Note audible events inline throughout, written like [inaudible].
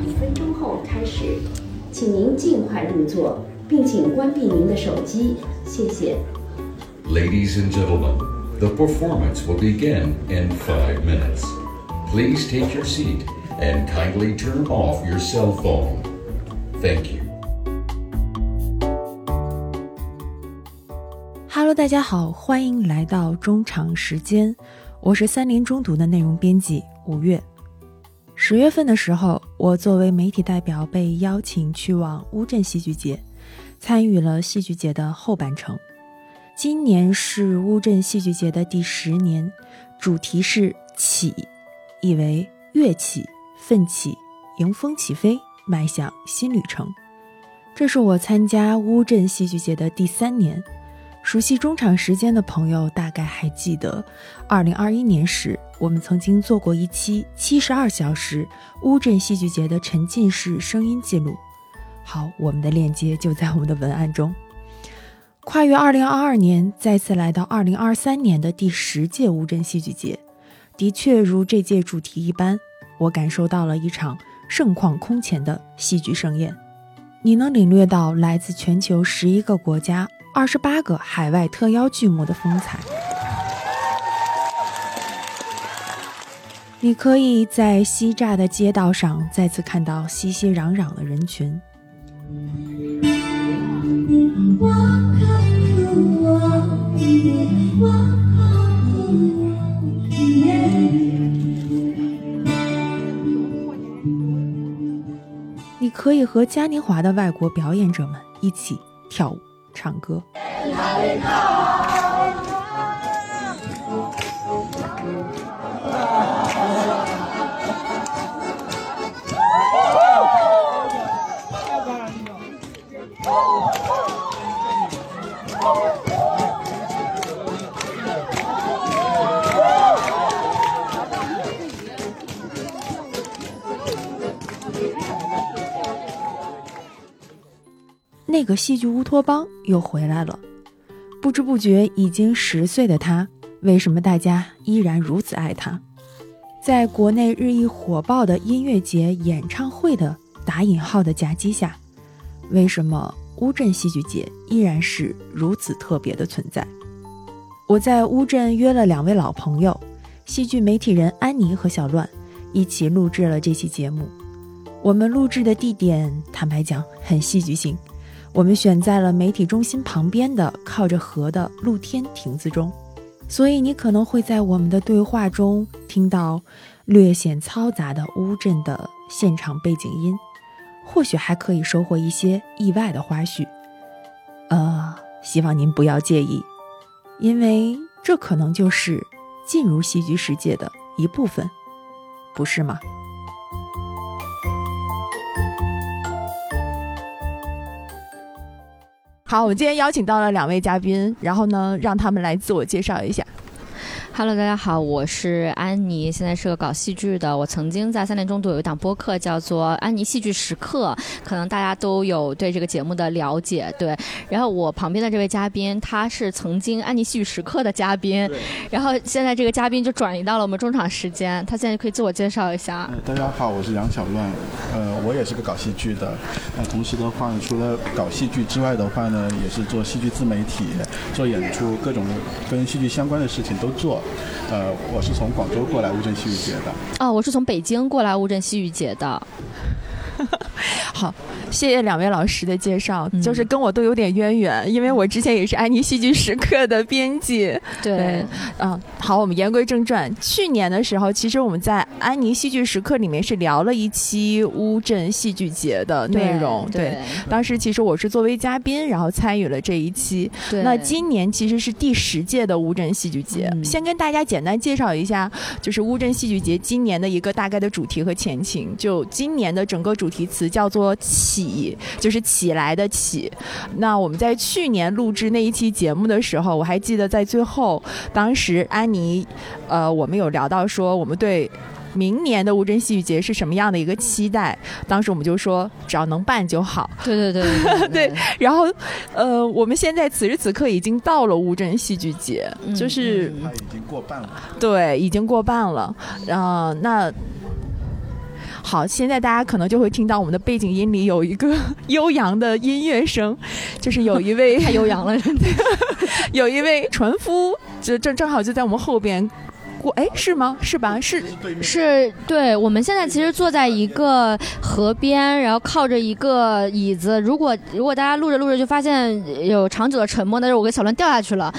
一分钟后开始，请您尽快入座，并请关闭您的手机，谢谢。Ladies and gentlemen, the performance will begin in five minutes. Please take your seat and kindly turn off your cell phone. Thank you. 大家好，欢迎来到中场时间，我是三联中读的内容编辑吴越。十月份的时候，我作为媒体代表被邀请去往乌镇戏剧节，参与了戏剧节的后半程。今年是乌镇戏剧节的第十年，主题是“起”，意为跃起、奋起、迎风起飞，迈向新旅程。这是我参加乌镇戏剧节的第三年。熟悉中场时间的朋友大概还记得，二零二一年时，我们曾经做过一期七十二小时乌镇戏剧节的沉浸式声音记录。好，我们的链接就在我们的文案中。跨越二零二二年，再次来到二零二三年的第十届乌镇戏剧节，的确如这届主题一般，我感受到了一场盛况空前的戏剧盛宴。你能领略到来自全球十一个国家、二十八个海外特邀剧目的风采。你可以在西栅的街道上再次看到熙熙攘攘的人群。你可以和嘉年华的外国表演者们一起跳舞、唱歌。那个戏剧乌托邦又回来了，不知不觉已经十岁的他，为什么大家依然如此爱他？在国内日益火爆的音乐节、演唱会的打引号的夹击下，为什么乌镇戏剧节依然是如此特别的存在？我在乌镇约了两位老朋友，戏剧媒体人安妮和小乱，一起录制了这期节目。我们录制的地点，坦白讲很戏剧性。我们选在了媒体中心旁边的靠着河的露天亭子中，所以你可能会在我们的对话中听到略显嘈杂的乌镇的现场背景音，或许还可以收获一些意外的花絮。呃，希望您不要介意，因为这可能就是进入戏剧世界的一部分，不是吗？好，我们今天邀请到了两位嘉宾，然后呢，让他们来自我介绍一下。Hello，大家好，我是安妮，现在是个搞戏剧的。我曾经在三联中读有一档播客，叫做《安妮戏剧时刻》，可能大家都有对这个节目的了解。对，然后我旁边的这位嘉宾，他是曾经《安妮戏剧时刻》的嘉宾，然后现在这个嘉宾就转移到了我们中场时间，他现在可以自我介绍一下。大家好，我是杨小乱，呃，我也是个搞戏剧的。那同时的话，除了搞戏剧之外的话呢，也是做戏剧自媒体，做演出，各种跟戏剧相关的事情都做。呃，我是从广州过来乌镇戏剧节的。哦，我是从北京过来乌镇戏剧节的。[laughs] 好，谢谢两位老师的介绍，就是跟我都有点渊源，因为我之前也是安妮戏剧时刻的编辑。对，嗯，好，我们言归正传。去年的时候，其实我们在安妮戏剧时刻里面是聊了一期乌镇戏剧节的内容。对，当时其实我是作为嘉宾，然后参与了这一期。对，那今年其实是第十届的乌镇戏剧节。先跟大家简单介绍一下，就是乌镇戏剧节今年的一个大概的主题和前情。就今年的整个主题词叫做。起就是起来的起。那我们在去年录制那一期节目的时候，我还记得在最后，当时安妮，呃，我们有聊到说，我们对明年的乌镇戏剧节是什么样的一个期待。当时我们就说，只要能办就好。对对对对 [laughs] 对。然后，呃，我们现在此时此刻已经到了乌镇戏剧节，就是它已经过半了。对，已经过半了。啊，那。好，现在大家可能就会听到我们的背景音里有一个 [laughs] 悠扬的音乐声，就是有一位太悠扬了，[laughs] 有一位船夫，就正正好就在我们后边。过哎是吗？是吧？是是，对。我们现在其实坐在一个河边，然后靠着一个椅子。如果如果大家录着录着就发现有长久的沉默，那是我跟小乱掉下去了，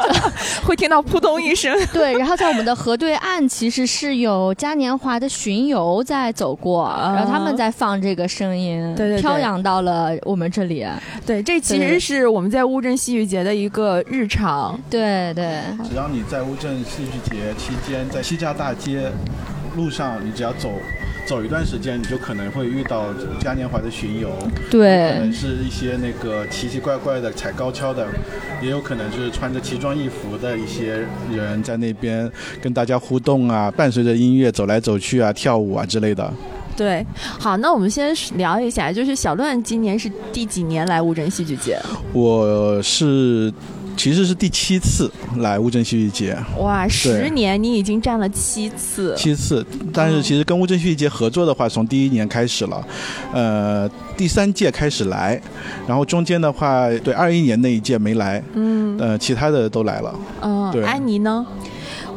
[laughs] 会听到扑通一声。对。然后在我们的河对岸，其实是有嘉年华的巡游在走过，然后他们在放这个声音，对对，飘扬到了我们这里。对，这其实是我们在乌镇戏剧节的一个日常。对对。只要你在乌镇戏剧节。期间在西栅大街路上，你只要走走一段时间，你就可能会遇到嘉年华的巡游。对，可能是一些那个奇奇怪怪的踩高跷的，也有可能就是穿着奇装异服的一些人在那边跟大家互动啊，伴随着音乐走来走去啊，跳舞啊之类的。对，好，那我们先聊一下，就是小乱今年是第几年来乌镇戏剧节？我是。其实是第七次来乌镇戏剧节，哇，十年你已经站了七次，七次。但是其实跟乌镇戏剧节合作的话，从第一年开始了，呃，第三届开始来，然后中间的话，对二一年那一届没来，嗯，呃，其他的都来了。嗯，对，安妮呢？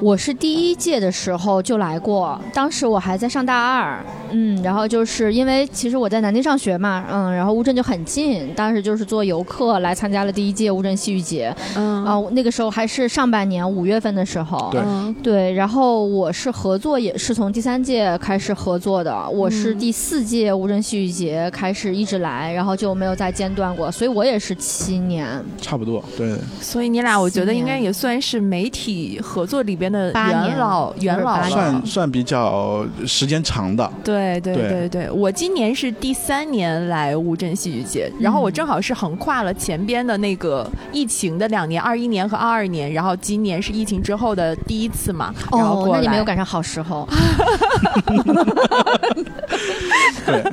我是第一届的时候就来过，当时我还在上大二，嗯，然后就是因为其实我在南京上学嘛，嗯，然后乌镇就很近，当时就是做游客来参加了第一届乌镇戏剧节，嗯，啊，那个时候还是上半年五月份的时候，对，对，然后我是合作也是从第三届开始合作的，我是第四届乌镇戏剧节开始一直来，然后就没有再间断过，所以我也是七年，差不多，对，所以你俩我觉得应该也算是媒体合作里边的。元老元老算算比较时间长的，对对对对对，我今年是第三年来乌镇戏剧节，然后我正好是横跨了前边的那个疫情的两年，二一年和二二年，然后今年是疫情之后的第一次嘛，哦，那你没有赶上好时候，[laughs] 对，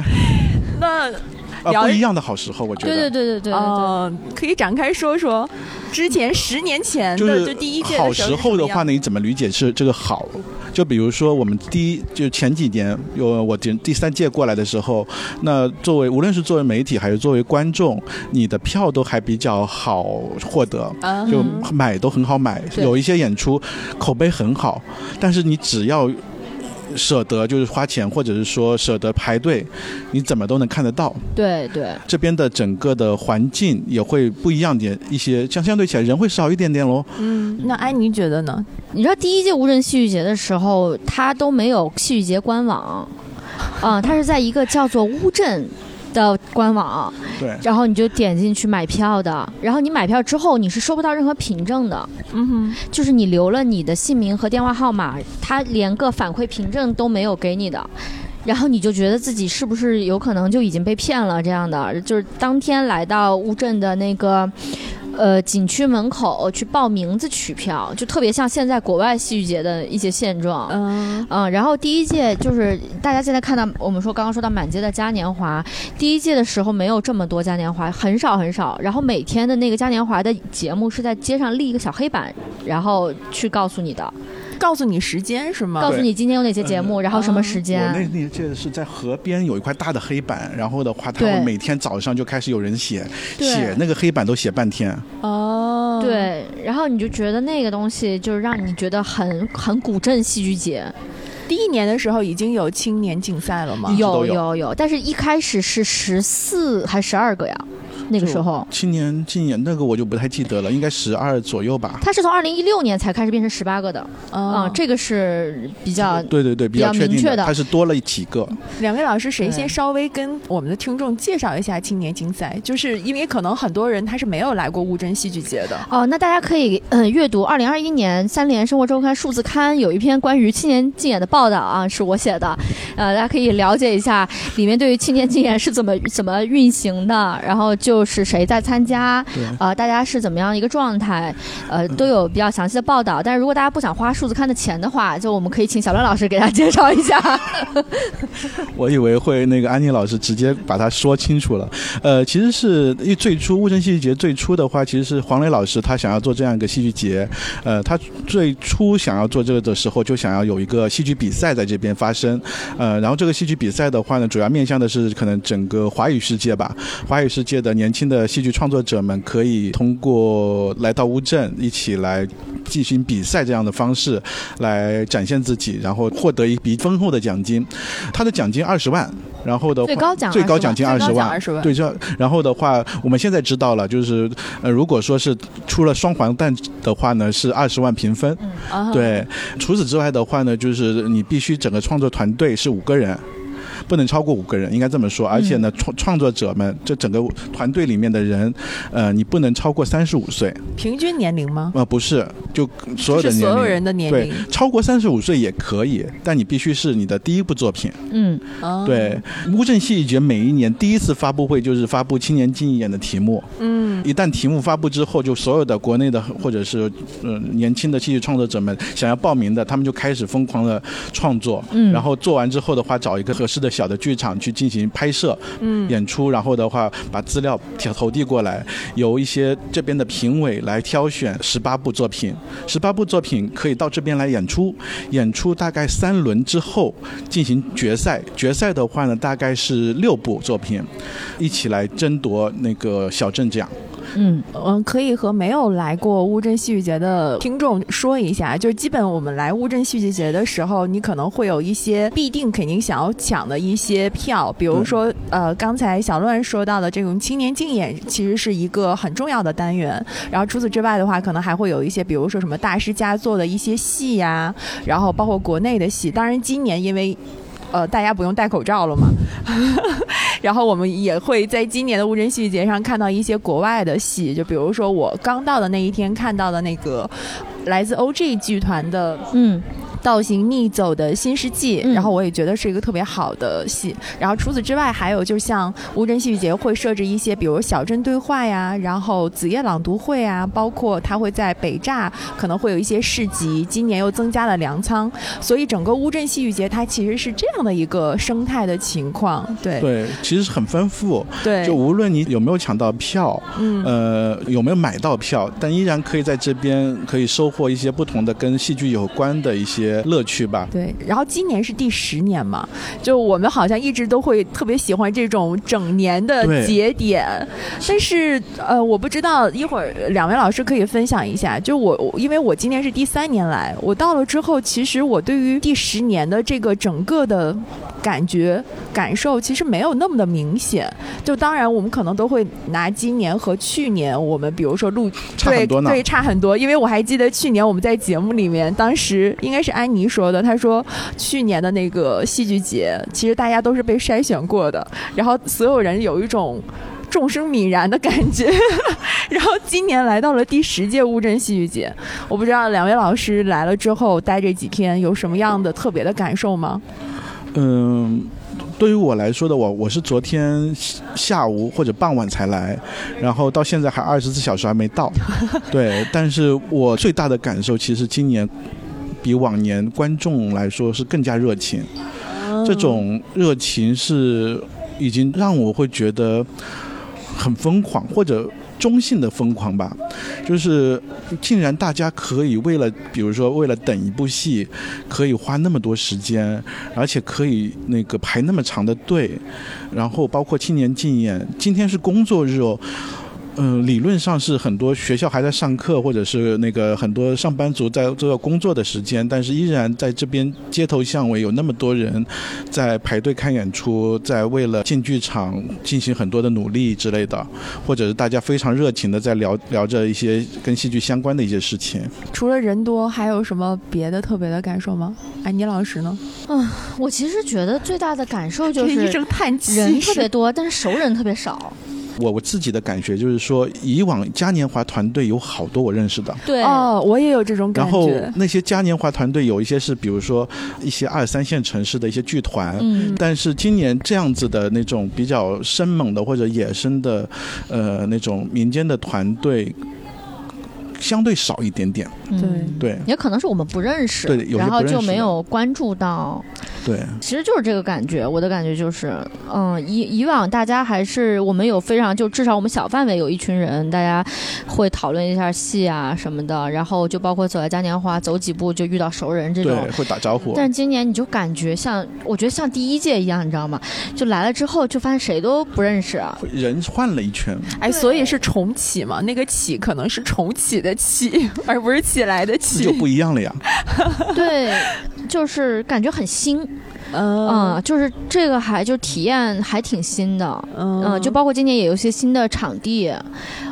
那。不一样的好时候，我觉得。对对对对对，嗯，可以展开说说，之前十年前的就第一届好时候的话呢，你怎么理解是这个好？就比如说我们第一就前几年有我第第三届过来的时候，那作为无论是作为媒体还是作为观众，你的票都还比较好获得，就买都很好买，有一些演出口碑很好，但是你只要。舍得就是花钱，或者是说舍得排队，你怎么都能看得到。对对，这边的整个的环境也会不一样点，一些相相对起来人会少一点点喽。嗯，那安妮觉得呢？你知道第一届无人戏剧节的时候，它都没有戏剧节官网，啊，它是在一个叫做乌镇。的官网，对，然后你就点进去买票的，然后你买票之后你是收不到任何凭证的，嗯哼，就是你留了你的姓名和电话号码，他连个反馈凭证都没有给你的，然后你就觉得自己是不是有可能就已经被骗了这样的，就是当天来到乌镇的那个。呃，景区门口去报名字取票，就特别像现在国外戏剧节的一些现状。嗯嗯，然后第一届就是大家现在看到我们说刚刚说到满街的嘉年华，第一届的时候没有这么多嘉年华，很少很少。然后每天的那个嘉年华的节目是在街上立一个小黑板，然后去告诉你的。告诉你时间是吗？告诉你今天有哪些节目，然后什么时间？我那那届是在河边有一块大的黑板，然后的话，他们每天早上就开始有人写，写那个黑板都写半天。哦，对，然后你就觉得那个东西就是让你觉得很很古镇戏剧节。第一年的时候已经有青年竞赛了吗？有有有，但是一开始是十四还十二个呀？那个时候，青年竞演那个我就不太记得了，应该十二左右吧。它是从二零一六年才开始变成十八个的，啊，这个是比较对对对比较明确的，它是多了几个。两位老师，谁先稍微跟我们的听众介绍一下青年竞赛？就是因为可能很多人他是没有来过乌镇戏剧节的。哦，那大家可以嗯阅读二零二一年三联生活周刊数字刊有一篇关于青年竞演的报道啊，是我写的，呃，大家可以了解一下里面对于青年竞演是怎么怎么运行的，然后就。就是谁在参加，呃，大家是怎么样一个状态，呃，都有比较详细的报道。但是如果大家不想花数字看的钱的话，就我们可以请小乱老师给大家介绍一下。[laughs] 我以为会那个安妮老师直接把它说清楚了。呃，其实是因为最初乌镇戏剧节最初的话，其实是黄磊老师他想要做这样一个戏剧节。呃，他最初想要做这个的时候，就想要有一个戏剧比赛在这边发生。呃，然后这个戏剧比赛的话呢，主要面向的是可能整个华语世界吧，华语世界的年轻的戏剧创作者们可以通过来到乌镇一起来进行比赛这样的方式来展现自己，然后获得一笔丰厚的奖金。他的奖金二十万，然后的最高奖最高奖金二十万，对，这然后的话，我们现在知道了，就是呃，如果说是出了双黄蛋的话呢，是二十万平分。对，除此之外的话呢，就是你必须整个创作团队是五个人。不能超过五个人，应该这么说。而且呢，创创作者们这整个团队里面的人，呃，你不能超过三十五岁。平均年龄吗？呃，不是，就所有的年龄。所有人的年龄。对，超过三十五岁也可以，但你必须是你的第一部作品。嗯，对。乌镇戏剧节每一年第一次发布会就是发布青年竞演的题目。嗯。一旦题目发布之后，就所有的国内的或者是呃年轻的戏剧创作者们想要报名的，他们就开始疯狂的创作。嗯。然后做完之后的话，找一个合适的。小的剧场去进行拍摄、演出，然后的话把资料投递过来，由一些这边的评委来挑选十八部作品，十八部作品可以到这边来演出，演出大概三轮之后进行决赛，决赛的话呢大概是六部作品，一起来争夺那个小镇奖。嗯嗯，可以和没有来过乌镇戏剧节的听众说一下，就是基本我们来乌镇戏剧节的时候，你可能会有一些必定肯定想要抢的一些票，比如说呃，刚才小乱说到的这种青年竞演，其实是一个很重要的单元。然后除此之外的话，可能还会有一些，比如说什么大师佳作的一些戏呀，然后包括国内的戏。当然今年因为呃大家不用戴口罩了嘛。[laughs] 然后我们也会在今年的乌镇戏剧节上看到一些国外的戏，就比如说我刚到的那一天看到的那个来自 OG 剧团的，嗯。造型逆走的新世纪，然后我也觉得是一个特别好的戏。然后除此之外，还有就像乌镇戏剧节会设置一些，比如小镇对话呀，然后子夜朗读会啊，包括它会在北栅可能会有一些市集。今年又增加了粮仓，所以整个乌镇戏剧节它其实是这样的一个生态的情况。对对，其实是很丰富。对，就无论你有没有抢到票，嗯，呃，有没有买到票，但依然可以在这边可以收获一些不同的跟戏剧有关的一些。乐趣吧。对，然后今年是第十年嘛，就我们好像一直都会特别喜欢这种整年的节点。但是呃，我不知道一会儿两位老师可以分享一下。就我，因为我今年是第三年来，我到了之后，其实我对于第十年的这个整个的感觉感受，其实没有那么的明显。就当然，我们可能都会拿今年和去年，我们比如说录对对差很多，因为我还记得去年我们在节目里面，当时应该是安。妮说的，他说去年的那个戏剧节，其实大家都是被筛选过的，然后所有人有一种众生泯然的感觉。[laughs] 然后今年来到了第十届乌镇戏剧节，我不知道两位老师来了之后待这几天有什么样的特别的感受吗？嗯。对于我来说的，我我是昨天下午或者傍晚才来，然后到现在还二十四小时还没到。对，但是我最大的感受其实今年。比往年观众来说是更加热情，这种热情是已经让我会觉得很疯狂，或者中性的疯狂吧。就是竟然大家可以为了，比如说为了等一部戏，可以花那么多时间，而且可以那个排那么长的队，然后包括青年竞演，今天是工作日哦。嗯，理论上是很多学校还在上课，或者是那个很多上班族在做工作的时间，但是依然在这边街头巷尾有那么多人在排队看演出，在为了进剧场进行很多的努力之类的，或者是大家非常热情的在聊聊着一些跟戏剧相关的一些事情。除了人多，还有什么别的特别的感受吗？哎，倪老师呢？嗯，我其实觉得最大的感受就是一声叹气，人特别多，但是熟人特别少。我我自己的感觉就是说，以往嘉年华团队有好多我认识的，对，哦，我也有这种感觉然后。那些嘉年华团队有一些是，比如说一些二三线城市的一些剧团，嗯但是今年这样子的那种比较生猛的或者野生的，呃，那种民间的团队。相对少一点点，嗯对对也可能是我们不认识，对有些然后就没有关注到。对，其实就是这个感觉，我的感觉就是，嗯，以以往大家还是我们有非常就至少我们小范围有一群人，大家会讨论一下戏啊什么的，然后就包括走在嘉年华走几步就遇到熟人这种对，。会打招呼。但今年你就感觉像，我觉得像第一届一样，你知道吗？就来了之后就发现谁都不认识，会人换了一圈，哎，所以是重启嘛？那个启可能是重启的启，[laughs] 而不是起来的那起就。不一样了呀。[laughs] 对，就是感觉很新，嗯。嗯，就是这个还就体验还挺新的，嗯。嗯，就包括今年也有一些新的场地，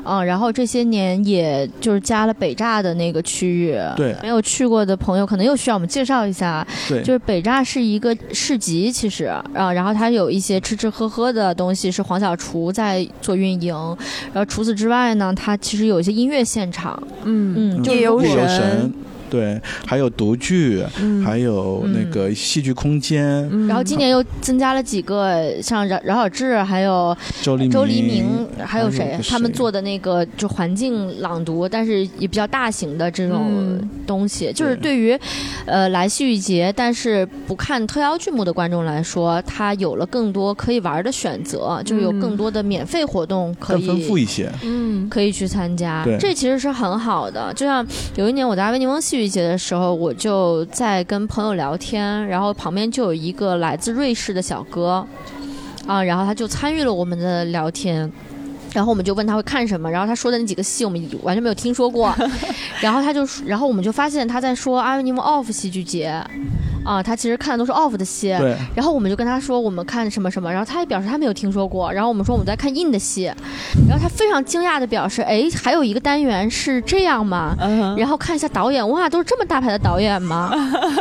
嗯，然后这些年也就是加了北栅的那个区域，对没有去过的朋友可能又需要我们介绍一下，对，就是北栅是一个市集，其实啊，然后它有一些吃吃喝喝的东西是黄小厨在做运营，然后除此之外呢，它其实有一些音乐现场，嗯嗯，就夜游神，对，还有独剧，嗯。还有那个戏剧空间，嗯。然后今年又增加了几个像饶饶晓志，还有周黎周黎明，还有谁？他们做的那个就环境朗读，但是也比较大型的这种嗯。东西，就是对于呃来戏剧节但是不看特邀剧目的观众来说，他有了更多可以玩的选择，就是有嗯。更多的免费活动可更丰富以。一些。嗯。可以去参加。对，这其实是很好的。就像有一年我在阿维尼翁戏剧节的时候，我就在跟朋友聊天，然后旁边就有一个来自瑞士的小哥，啊，然后他就参与了我们的聊天。然后我们就问他会看什么，然后他说的那几个戏我们完全没有听说过，[laughs] 然后他就，然后我们就发现他在说阿维尼翁 off 戏剧节，啊，他其实看的都是 off 的戏，对，然后我们就跟他说我们看什么什么，然后他也表示他没有听说过，然后我们说我们在看 in 的戏，然后他非常惊讶的表示，哎，还有一个单元是这样吗？然后看一下导演，哇，都是这么大牌的导演吗？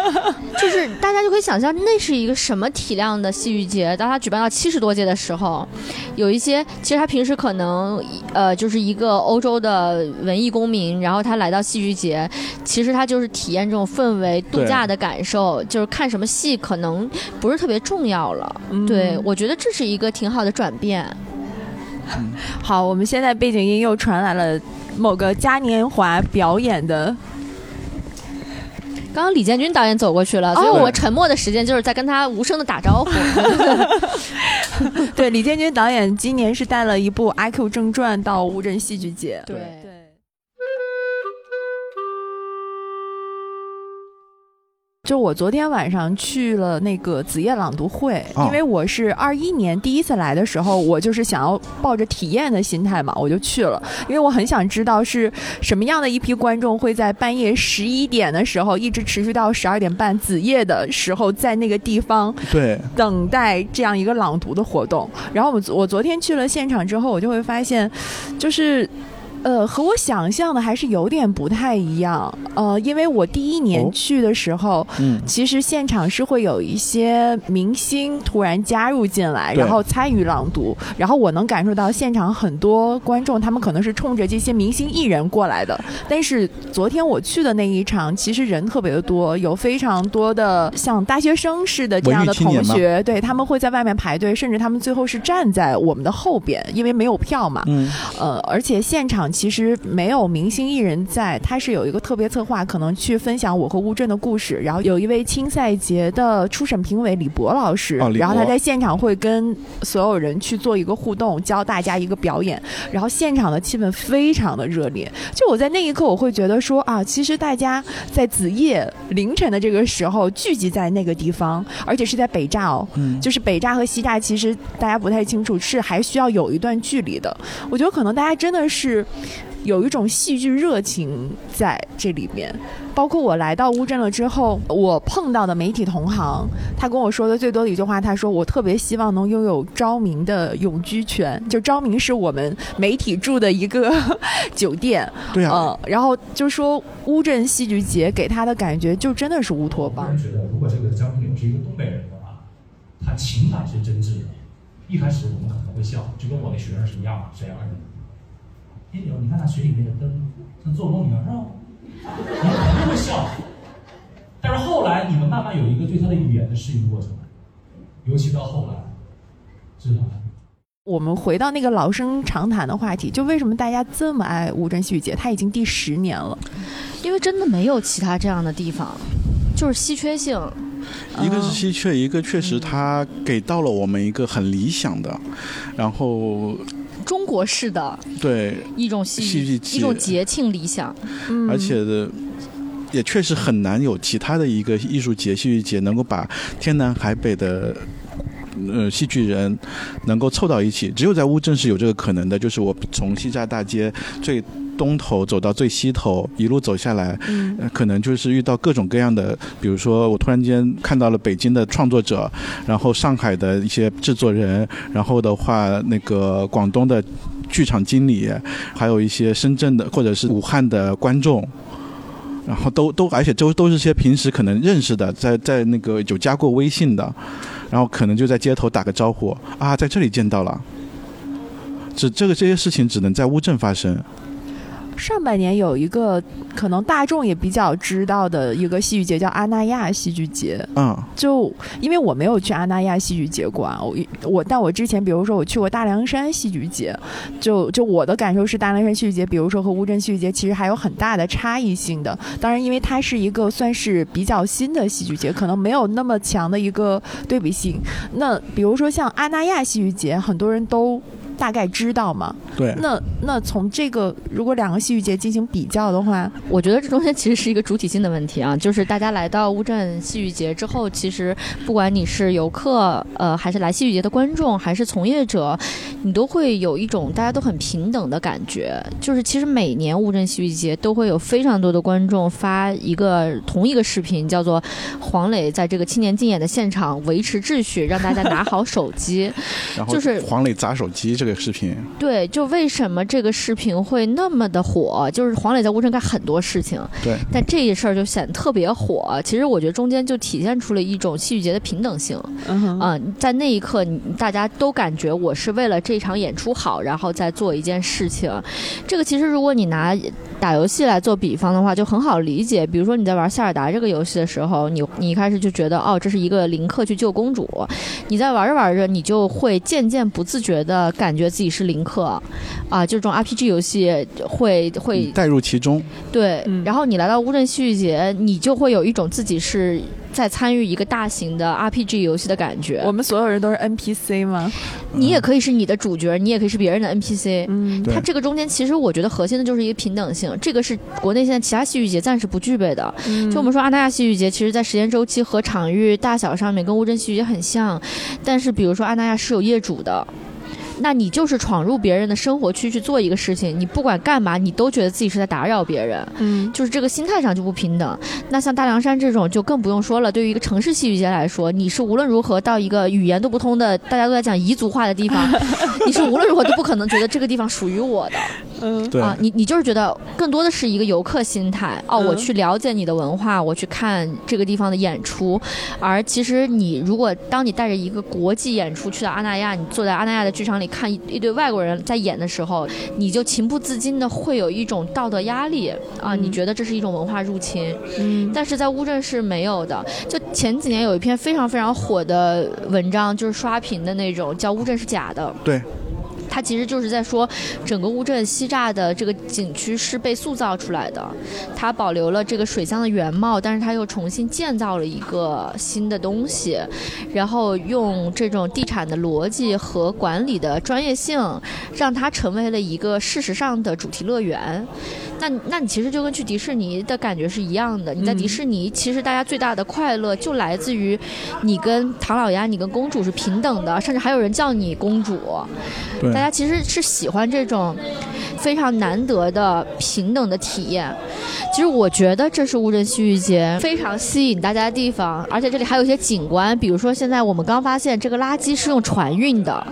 [laughs] 就是大家就可以想象，那是一个什么体量的戏剧节。当他举办到七十多届的时候，有一些其实他平时可能呃就是一个欧洲的文艺公民，然后他来到戏剧节，其实他就是体验这种氛围、度假的感受，就是看什么戏可能不是特别重要了。嗯对，我觉得这是一个挺好的转变。[laughs] 好，我们现在背景音又传来了某个嘉年华表演的，刚刚李建军导演走过去了，所以哦我沉默的时间就是在跟他无声的打招呼。[laughs] 对，李建军导演今年是带了一部《阿 Q 正传》到乌镇戏剧节。对对。就我昨天晚上去了那个子夜朗读会，哦因为我是二一年第一次来的时候，我就是想要抱着体验的心态嘛，我就去了，因为我很想知道是什么样的一批观众会在半夜十一点的时候一直持续到十二点半子夜的时候，在那个地方对，等待这样一个朗读的活动。然后我我昨天去了现场之后，我就会发现，就是。呃，和我想象的还是有点不太一样。呃，因为我第一年哦去的时候，嗯，其实现场是会有一些明星突然加入进来，然后参与朗读，然后我能感受到现场很多观众，他们可能是冲着这些明星艺人过来的。但是昨天我去的那一场，其实人特别的多，有非常多的像大学生似的这样的同学，对他们会在外面排队，甚至他们最后是站在我们的后边，因为没有票嘛。嗯，呃，而且现场其实没有明星艺人在，他是有一个特别策划，可能去分享我和乌镇的故事。然后有一位青赛节的初审评委李博老师，哦然后他在现场会跟所有人去做一个互动，教大家一个表演。然后现场的气氛非常的热烈。就我在那一刻，我会觉得说啊，其实大家在子夜凌晨的这个时候聚集在那个地方，而且是在北栅哦，嗯就是北栅和西栅，其实大家不太清楚，是还需要有一段距离的。我觉得可能大家真的是有一种戏剧热情在这里面。包括我来到乌镇了之后，我碰到的媒体同行，他跟我说的最多的一句话，他说我特别希望能拥有昭明的永居权。就昭明是我们媒体住的一个 [laughs] 酒店，对啊，嗯，然后就说乌镇戏剧节给他的感觉就真的是乌托邦我觉得，如果这个张平勇是一个东北人的话，他情感是真挚的，一开始我们可能会笑，就跟我那学生是一样的，沈阳人。哎，你你看那水里面的灯，像做梦一样，是吧？你们肯定会笑。但是后来你们慢慢有一个对它的语言的适应过程，尤其到后来，知道吗？我们回到那个老生常谈的话题，就为什么大家这么爱乌镇戏剧节？它已经第十年了，因为真的没有其他这样的地方，就是稀缺性。一个是稀缺，一个确实它给到了我们一个很理想的，然后中国式的对一种戏戏剧一种节庆理想。而且的也确实很难有其他的一个艺术节、戏剧节能够把天南海北的。呃，戏剧人能够凑到一起，只有在乌镇是有这个可能的。就是我从西栅大街最东头走到最西头，一路走下来，呃可能就是遇到各种各样的，比如说我突然间看到了北京的创作者，然后上海的一些制作人，然后的话那个广东的剧场经理，还有一些深圳的或者是武汉的观众。然后都都，而且都都是些平时可能认识的，在在那个有加过微信的，然后可能就在街头打个招呼啊，在这里见到了。这这个这些事情只能在乌镇发生。上半年有一个可能大众也比较知道的一个戏剧节，叫阿那亚戏剧节。嗯，就因为我没有去阿那亚戏剧节过啊，我我但我之前比如说我去过大凉山戏剧节，就就我的感受是大凉山戏剧节，比如说和乌镇戏剧节其实还有很大的差异性的。当然，因为它是一个算是比较新的戏剧节，可能没有那么强的一个对比性。那比如说像阿那亚戏剧节，很多人都。大概知道嘛？对。那那从这个如果两个戏剧节进行比较的话，我觉得这中间其实是一个主体性的问题啊，就是大家来到乌镇戏剧节之后，其实不管你是游客，呃，还是来戏剧节的观众，还是从业者，你都会有一种大家都很平等的感觉。就是其实每年乌镇戏剧节都会有非常多的观众发一个同一个视频，叫做黄磊在这个青年竞演的现场维持秩序，让大家拿好手机。[laughs] 然后就是黄磊砸手机这个视频，对，就为什么这个视频会那么的火？就是黄磊在乌镇干很多事情，对，但这一事儿就显得特别火。其实我觉得中间就体现出了一种戏剧节的平等性。嗯在那一刻，你大家都感觉我是为了这场演出好，然后再做一件事情。这个其实如果你拿打游戏来做比方的话，就很好理解。比如说你在玩塞尔达这个游戏的时候，你你一开始就觉得哦，这是一个林克去救公主。你在玩着玩着，你就会渐渐不自觉的感觉自己是林克，啊，就这种 RPG 游戏会会带入其中，对，嗯然后你来到乌镇戏剧节，你就会有一种自己是在参与一个大型的 RPG 游戏的感觉。我们所有人都是 NPC 吗？你也可以是你的主角，你也可以是别人的 NPC。嗯，它这个中间其实我觉得核心的就是一个平等性，这个是国内现在其他戏剧节暂时不具备的。嗯就我们说阿那亚戏剧节，其实在时间周期和场域大小上面跟乌镇戏剧节很像，但是比如说阿那亚是有业主的。那你就是闯入别人的生活区去做一个事情，你不管干嘛，你都觉得自己是在打扰别人，嗯就是这个心态上就不平等。那像大凉山这种就更不用说了，对于一个城市戏剧节来说，你是无论如何到一个语言都不通的，大家都在讲彝族话的地方，[laughs] 你是无论如何都不可能觉得这个地方属于我的。嗯对，啊，你你就是觉得更多的是一个游客心态哦，嗯我去了解你的文化，我去看这个地方的演出，而其实你如果当你带着一个国际演出去到阿那亚，你坐在阿那亚的剧场里看一一堆外国人在演的时候，你就情不自禁的会有一种道德压力啊，你觉得这是一种文化入侵，嗯但是在乌镇是没有的。就前几年有一篇非常非常火的文章，就是刷屏的那种，叫《乌镇是假的》。对，它其实就是在说，整个乌镇西栅的这个景区是被塑造出来的，它保留了这个水乡的原貌，但是它又重新建造了一个新的东西，然后用这种地产的逻辑和管理的专业性，让它成为了一个事实上的主题乐园。那那你其实就跟去迪士尼的感觉是一样的。你在迪士尼，其实大家最大的快乐就来自于你跟唐老鸭、你跟公主是平等的，甚至还有人叫你公主。对大家其实是喜欢这种非常难得的平等的体验。其实我觉得这是乌镇戏剧节非常吸引大家的地方，而且这里还有一些景观，比如说现在我们刚发现这个垃圾是用船运的，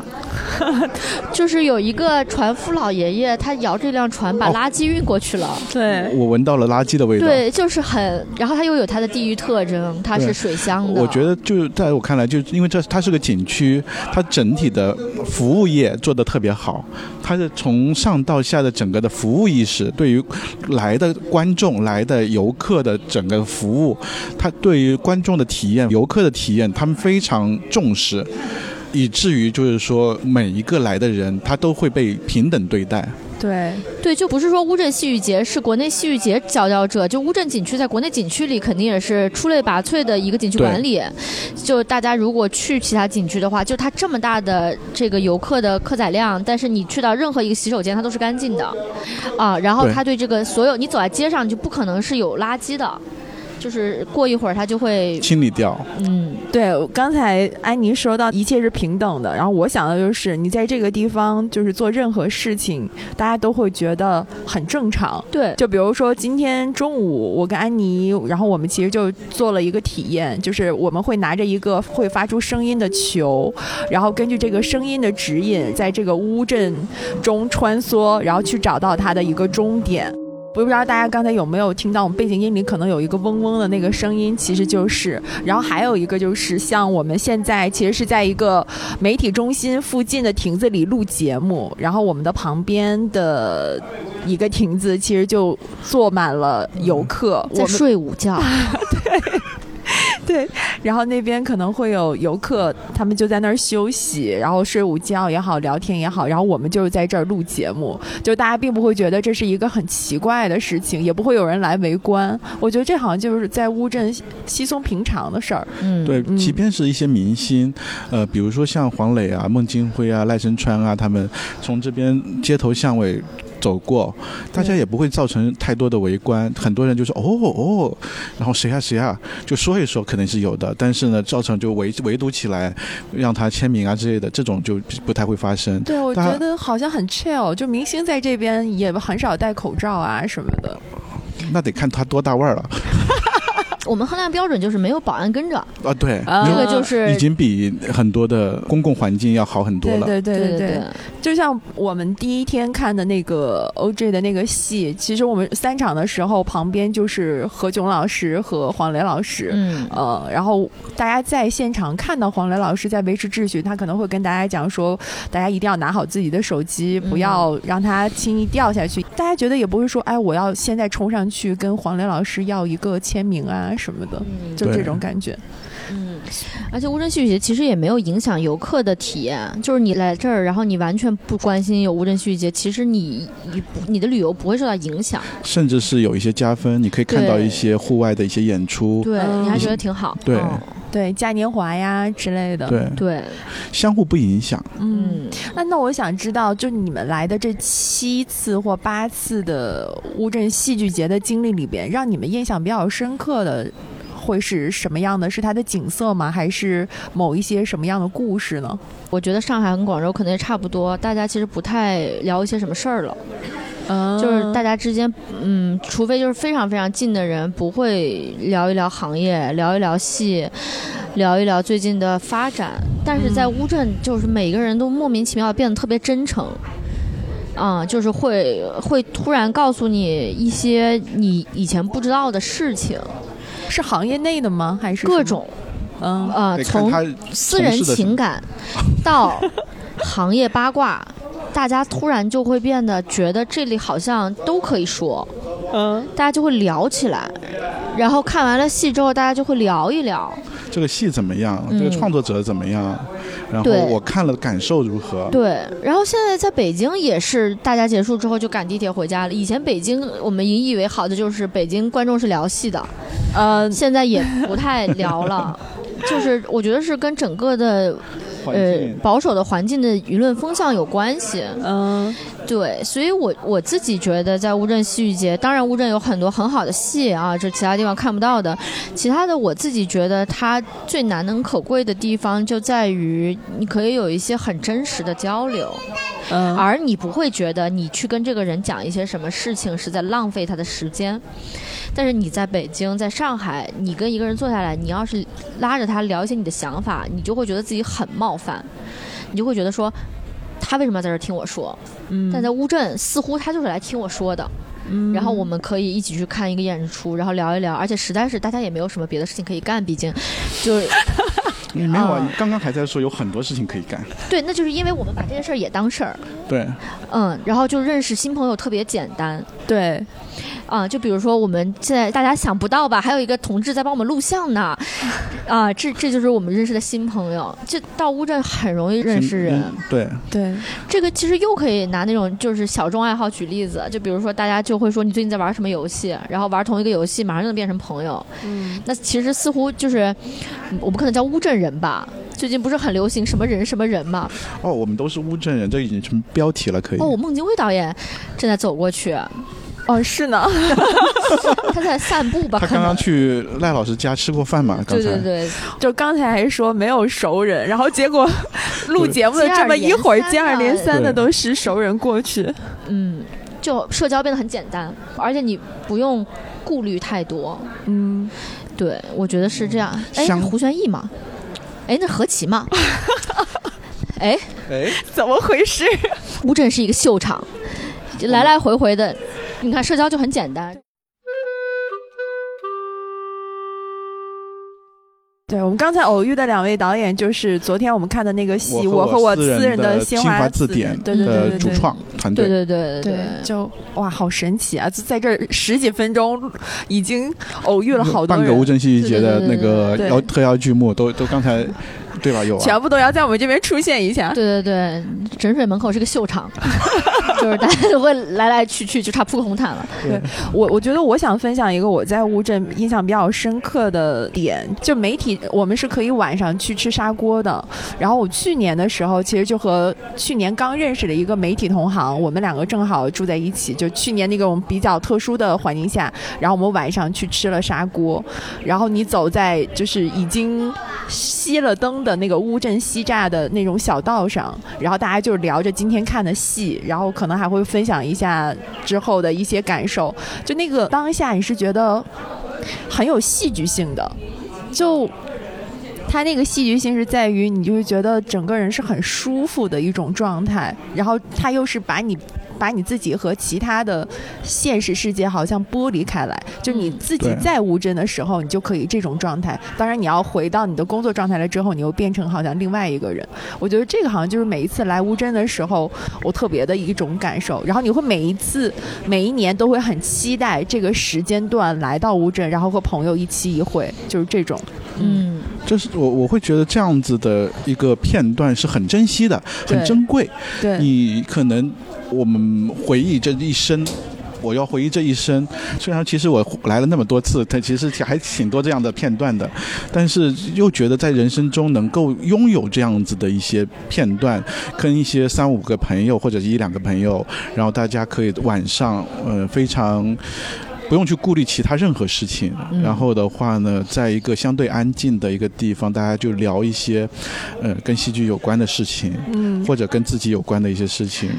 [laughs] 就是有一个船夫老爷爷，他摇这辆船把垃圾运过去了。对，我闻到了垃圾的味道。对，就是很，然后它又有它的地域特征，它是水乡的。我觉得就在我看来，就因为这它是个景区，它整体的服务业做得特别好，它是从上到下的整个的服务意识，对于来的观众、来的游客的整个服务，它对于观众的体验、游客的体验，他们非常重视。以至于就是说，每一个来的人，他都会被平等对待。对，对，就不是说乌镇戏剧节是国内戏剧节佼佼者，就乌镇景区在国内景区里肯定也是出类拔萃的一个景区管理。就大家如果去其他景区的话，就它这么大的这个游客的客载量，但是你去到任何一个洗手间，它都是干净的，啊，然后对它对这个所有你走在街上，你就不可能是有垃圾的。就是过一会儿它就会，清理掉，嗯，对，刚才安妮说到一切是平等的，然后我想的就是你在这个地方就是做任何事情，大家都会觉得很正常。对，就比如说今天中午我跟安妮，然后我们其实就做了一个体验，就是我们会拿着一个会发出声音的球，然后根据这个声音的指引，在这个乌镇中穿梭，然后去找到它的一个终点。不知道大家刚才有没有听到，我们背景音里可能有一个嗡嗡的那个声音，其实就是。然后还有一个就是，像我们现在其实是在一个媒体中心附近的亭子里录节目，然后我们的旁边的一个亭子其实就坐满了游客，我在们睡午觉。[laughs] 对，[laughs] 然后那边可能会有游客，他们就在那儿休息，然后睡午觉也好，聊天也好，然后我们就是在这儿录节目，就大家并不会觉得这是一个很奇怪的事情，也不会有人来围观。我觉得这好像就是在乌镇稀松平常的事儿。嗯，对，嗯即便是一些明星，呃，比如说像黄磊啊、孟京辉啊、赖声川啊，他们从这边街头巷尾走过，大家也不会造成太多的围观。很多人就说哦哦，然后谁啊谁啊，就说一说，肯定是有的，但是呢，造成就围围堵起来，让他签名啊之类的，这种就不太会发生。对，我觉得好像很 chill，就明星在这边也很少戴口罩啊什么的。那得看他多大腕儿了 [laughs] 我们衡量标准就是没有保安跟着，啊！对，啊这个就是已经比很多的公共环境要好很多了。对对对对对对，就像我们第一天看的那个 OJ 的那个戏，其实我们三场的时候，旁边就是何炅老师和黄磊老师。嗯，呃，然后大家在现场看到黄磊老师在维持秩序，他可能会跟大家讲说，大家一定要拿好自己的手机，不要让它轻易掉下去。大家觉得也不会说，哎，我要现在冲上去跟黄磊老师要一个签名啊什么的，嗯就这种感觉。嗯，而且乌镇戏剧节其实也没有影响游客的体验，就是你来这儿，然后你完全不关心有乌镇戏剧节，其实你你你的旅游不会受到影响，甚至是有一些加分，你可以看到一些户外的一些演出。对，嗯你还觉得挺好，对嗯对，嘉年华呀之类的。对，对，相互不影响。嗯嗯，那那我想知道，就你们来的这七次或八次的乌镇戏剧节的经历里边，让你们印象比较深刻的会是什么样的？是它的景色吗？还是某一些什么样的故事呢？我觉得上海跟广州可能也差不多，大家其实不太聊一些什么事儿了。嗯，就是大家之间，嗯，除非就是非常非常近的人，不会聊一聊行业，聊一聊戏，聊一聊最近的发展。但是在乌镇，就是每个人都莫名其妙变得特别真诚，啊、就是会会突然告诉你一些你以前不知道的事情，是行业内的吗？还是？各种嗯呃，从私人情感到行业八卦，大家突然就会变得觉得这里好像都可以说，嗯，大家就会聊起来。然后看完了戏之后，大家就会聊一聊。这个戏怎么样，嗯这个创作者怎么样，然后我看了感受如何。对，然后现在在北京也是，大家结束之后就赶地铁回家了。以前北京我们引以为豪的就是北京观众是聊戏的，呃，现在也不太聊了。[laughs] 就是我觉得是跟整个的环呃境保守的环境的舆论风向有关系。嗯，对，所以我我自己觉得，在乌镇戏剧节，当然乌镇有很多很好的戏啊，这其他地方看不到的。其他的，我自己觉得它最难能可贵的地方就在于，你可以有一些很真实的交流，嗯，而你不会觉得你去跟这个人讲一些什么事情是在浪费他的时间。但是你在北京、在上海，你跟一个人坐下来，你要是拉着他聊一些你的想法，你就会觉得自己很冒犯，你就会觉得说，他为什么要在这儿听我说？嗯但在乌镇，似乎他就是来听我说的。嗯然后我们可以一起去看一个演出，然后聊一聊，而且实在是大家也没有什么别的事情可以干，毕竟，就是你 [laughs] 没有啊啊？刚刚还在说有很多事情可以干。对，那就是因为我们把这件事儿也当事儿，对，嗯，然后就认识新朋友特别简单，对，啊，就比如说我们现在大家想不到吧，还有一个同志在帮我们录像呢，[laughs] 啊，这这就是我们认识的新朋友。这到乌镇很容易认识人，嗯对，对，这个其实又可以拿那种就是小众爱好举例子，就比如说大家就会说你最近在玩什么游戏，然后玩同一个游戏马上就能变成朋友。嗯，那其实似乎就是嗯我们可能叫乌镇人吧，最近不是很流行什么人什么人嘛？哦，我们都是乌镇人，这已经成标题了，可以。哦，孟京辉导演正在走过去，哦，是呢，[laughs] 他在散步吧？他刚刚去赖老师家吃过饭嘛？刚才对对对，就刚才还说没有熟人，然后结果 [laughs] 录节目的这么一会儿，接接二二连连三的都是熟人过去。嗯，就社交变得很简单，而且你不用顾虑太多。嗯，对，我觉得是这样。哎，相胡旋翼嘛，哎，那何其嘛。[laughs] 哎，哎，怎么回事？乌镇是一个秀场，来来回回的，你看社交就很简单。对我们刚才偶遇的两位导演，就是昨天我们看的那个戏《我和我私私人的新华字典对对对的对对主创团队。对对对对，就哇，好神奇啊！就在这十几分钟，已经偶遇了好多半个乌人，镇戏剧节的那个对对对对邀特邀剧目都都刚才对吧？有啊。全部都要在我们这边出现一下。对对对，诊水门口是个秀场，[laughs] 就是大家都会来来去去，就差铺个红毯了。对我我觉得我想分享一个我在乌镇印象比较深刻的点，就媒体我们是可以晚上去吃砂锅的。然后我去年的时候，其实就和去年刚认识的一个媒体同行，我们两个正好住在一起。就去年那种比较特殊的环境下，然后我们晚上去吃了砂锅。然后你走在就是已经熄了灯的那个乌镇西栅的那种小道上，然后大家就聊着今天看的戏，然后可能还会分享一下之后的一些感受。就那个当下，你是觉得很有戏剧性的，就。它那个戏剧性是在于，你就会觉得整个人是很舒服的一种状态，然后它又是把你把你自己和其他的现实世界好像剥离开来，就你自己对在乌镇的时候，你就可以这种状态。当然，你要回到你的工作状态了之后，你又变成好像另外一个人。我觉得这个好像就是每一次来乌镇的时候，我特别的一种感受。然后你会每一次、每一年都会很期待这个时间段来到乌镇，然后和朋友一期一会，就是这种。嗯，就是我我会觉得这样子的一个片段是很珍惜的，很珍贵。对，你可能我们回忆这一生。我要回忆这一生，虽然其实我来了那么多次，但其实还挺多这样的片段的，但是又觉得在人生中能够拥有这样子的一些片段，跟一些三五个朋友或者一两个朋友，然后大家可以晚上呃非常。不用去顾虑其他任何事情，嗯。然后的话呢，在一个相对安静的一个地方，大家就聊一些，呃，跟戏剧有关的事情，嗯，或者跟自己有关的一些事情。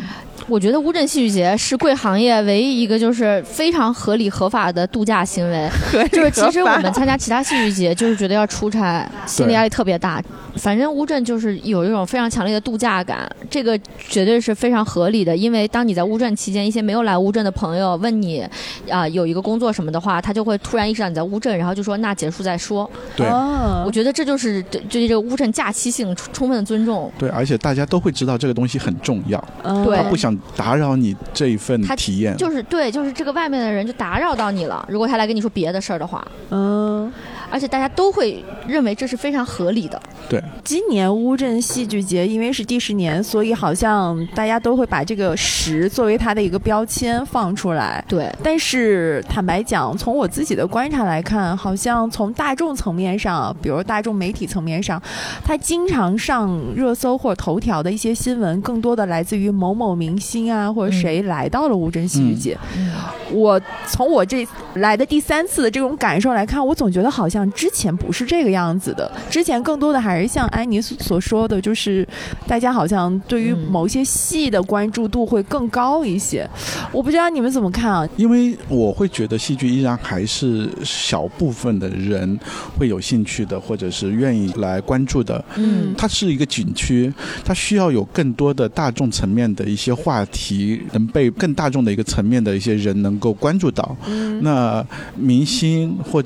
我觉得乌镇戏剧节是贵行业唯一一个就是非常合理合法的度假行为。就是其实我们参加其他戏剧节，就是觉得要出差，心理压力特别大。[laughs] 反正乌镇就是有一种非常强烈的度假感，这个绝对是非常合理的。因为当你在乌镇期间，一些没有来乌镇的朋友问你，啊、有一个工作什么的话，他就会突然意识到你在乌镇，然后就说那结束再说。对、哦我觉得这就是对对这个乌镇假期性充充分的尊重。对，而且大家都会知道这个东西很重要，嗯对他不想打扰你这一份他体验。就是对，就是这个外面的人就打扰到你了。如果他来跟你说别的事儿的话，嗯，而且大家都会认为这是非常合理的。对，今年乌镇戏剧节因为是第十年，所以好像大家都会把这个十作为它的一个标签放出来。对，但是坦白讲，从我自己的观察来看，好像从大众层面上，比如大众媒体层面上，它经常上热搜或者头条的一些新闻，更多的来自于某某明星啊，或者谁来到了乌镇戏剧节。嗯我从我这来的第三次的这种感受来看，我总觉得好像之前不是这个样子的。之前更多的还是像安妮所所说的，就是大家好像对于嗯某些戏的关注度会更高一些。我不知道你们怎么看啊？因为我会觉得戏剧依然还是小部分的人会有兴趣的，或者是愿意来关注的。嗯它是一个景区，它需要有更多的大众层面的一些话题，能被更大众的一个层面的一些人能够关注到。嗯那明星或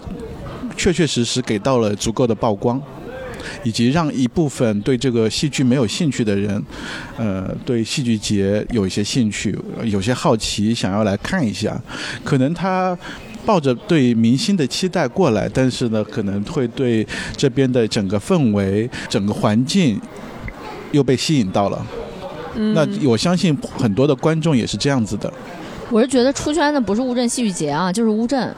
确确实实给到了足够的曝光。以及让一部分对这个戏剧没有兴趣的人，呃，对戏剧节有一些兴趣，有些好奇，想要来看一下。可能他抱着对明星的期待过来，但是呢，可能会对这边的整个氛围、整个环境又被吸引到了。那我相信很多的观众也是这样子的。我是觉得出圈的不是乌镇戏剧节啊，就是乌镇，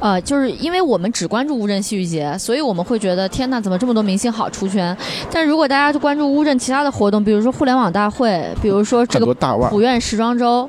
呃，就是因为我们只关注乌镇戏剧节，所以我们会觉得天呐，怎么这么多明星好出圈？但如果大家去关注乌镇其他的活动，比如说互联网大会，比如说这个很多大腕儿普院时装周，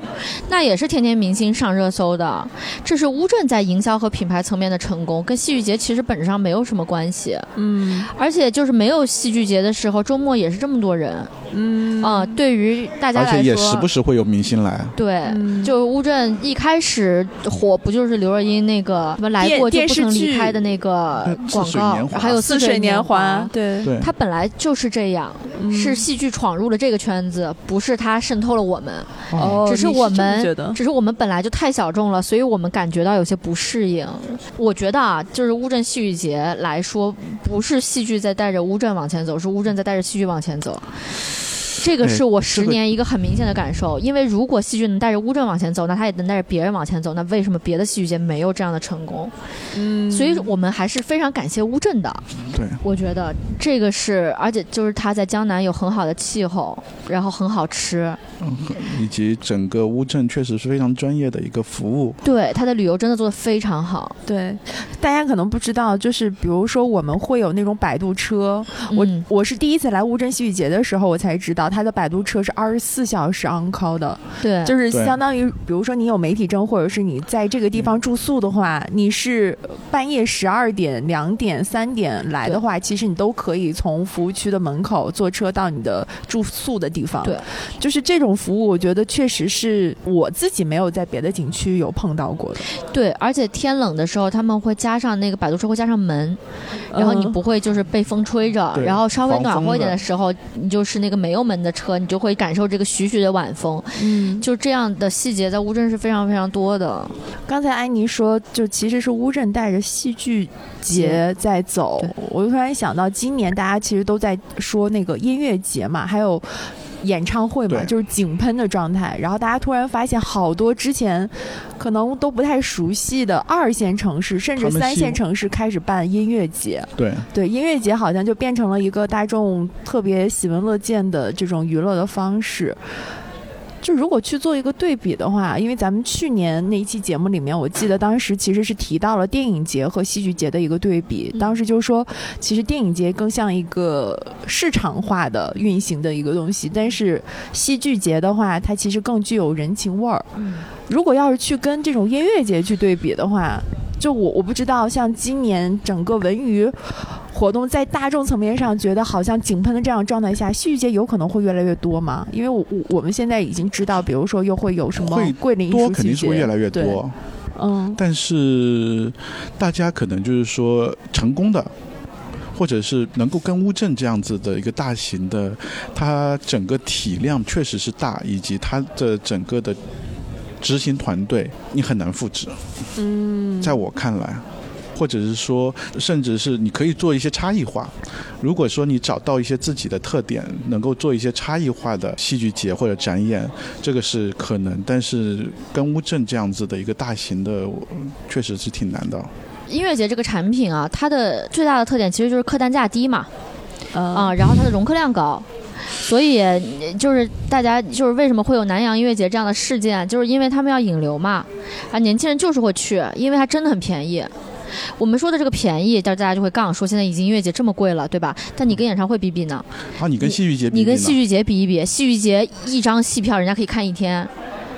那也是天天明星上热搜的。这是乌镇在营销和品牌层面的成功，跟戏剧节其实本质上没有什么关系。嗯而且就是没有戏剧节的时候，周末也是这么多人嗯啊、对于大家而来说，且也时不时会有明星来。对，嗯就乌镇一开始火，不就是刘若英那个什么来过就电不曾电视剧离开的那个呃广告还有似水年华华，。对，对，它本来就是这样，嗯是戏剧闯入了这个圈子，不是它渗透了我们，哦，只是我们觉得，只是我们本来就太小众了，所以我们感觉到有些不适应。我觉得啊，就是乌镇戏剧节来说，不是戏剧在带着乌镇往前走，是乌镇在带着戏剧往前走。这个哎是我十年一个很明显的感受，因为如果戏剧能带着乌镇往前走，那它也能带着别人往前走。那为什么别的戏剧节没有这样的成功？嗯，所以我们还是非常感谢乌镇的。对，我觉得这个是，而且就是它在江南有很好的气候，然后很好吃，嗯，以及整个乌镇确实是非常专业的一个服务。对它的旅游真的做得非常好。对，大家可能不知道，就是比如说我们会有那种摆渡车，我嗯我是第一次来乌镇戏剧节的时候，我才知道它的摆渡车是二十四小时 on call 的，对，就是相当于，比如说你有媒体证，或者是你在这个地方住宿的话，你是半夜十二点、两点、三点来的话，其实你都可以从服务区的门口坐车到你的住宿的地方。对，就是这种服务，我觉得确实是我自己没有在别的景区有碰到过的。对，而且天冷的时候，他们会加上那个摆渡车会加上门，然后你嗯不会就是被风吹着，对然后稍微暖和一点的的。时候，你就是那个没有门的车，你就会感受这个徐徐的晚风。嗯，就这样的细节在乌镇是非常非常多的。刚才安妮说，就其实是乌镇带着戏剧节在走，我就突然想到，今年大家其实都在说那个音乐节嘛，还有。演唱会嘛，就是井喷的状态，然后大家突然发现，好多之前可能都不太熟悉的二线城市，甚至三线城市开始办音乐节。对，对，音乐节好像就变成了一个大众特别喜闻乐见的这种娱乐的方式。就如果去做一个对比的话，因为咱们去年那一期节目里面，我记得当时其实是提到了电影节和戏剧节的一个对比。嗯当时就说，其实电影节更像一个市场化的运行的一个东西，但是戏剧节的话，它其实更具有人情味儿。嗯，如果要是去跟这种音乐节去对比的话，就我我不知道，像今年整个文娱活动在大众层面上觉得好像井喷的这样状态下，戏剧节有可能会越来越多吗？因为我我我们现在已经知道，比如说又会有什么会桂林艺多肯定是会越来越，多。嗯但是大家可能就是说成功的，或者是能够跟乌镇这样子的一个大型的，它整个体量确实是大，以及它的整个的执行团队，你很难复制。嗯，在我看来。或者是说，甚至是你可以做一些差异化。如果说你找到一些自己的特点，能够做一些差异化的戏剧节或者展演，这个是可能。但是跟乌镇这样子的一个大型的，确实是挺难的。音乐节这个产品啊，它的最大的特点其实就是客单价低嘛，嗯啊，然后它的容客量高，所以呃就是大家就是为什么会有南洋音乐节这样的事件，就是因为他们要引流嘛，啊，年轻人就是会去，因为它真的很便宜。我们说的这个便宜，但是大家就会杠说现在已经音乐节这么贵了，对吧？但你跟演唱会比比呢？啊，你跟戏剧节比你跟戏剧节比一比，戏剧节一张戏票人家可以看一天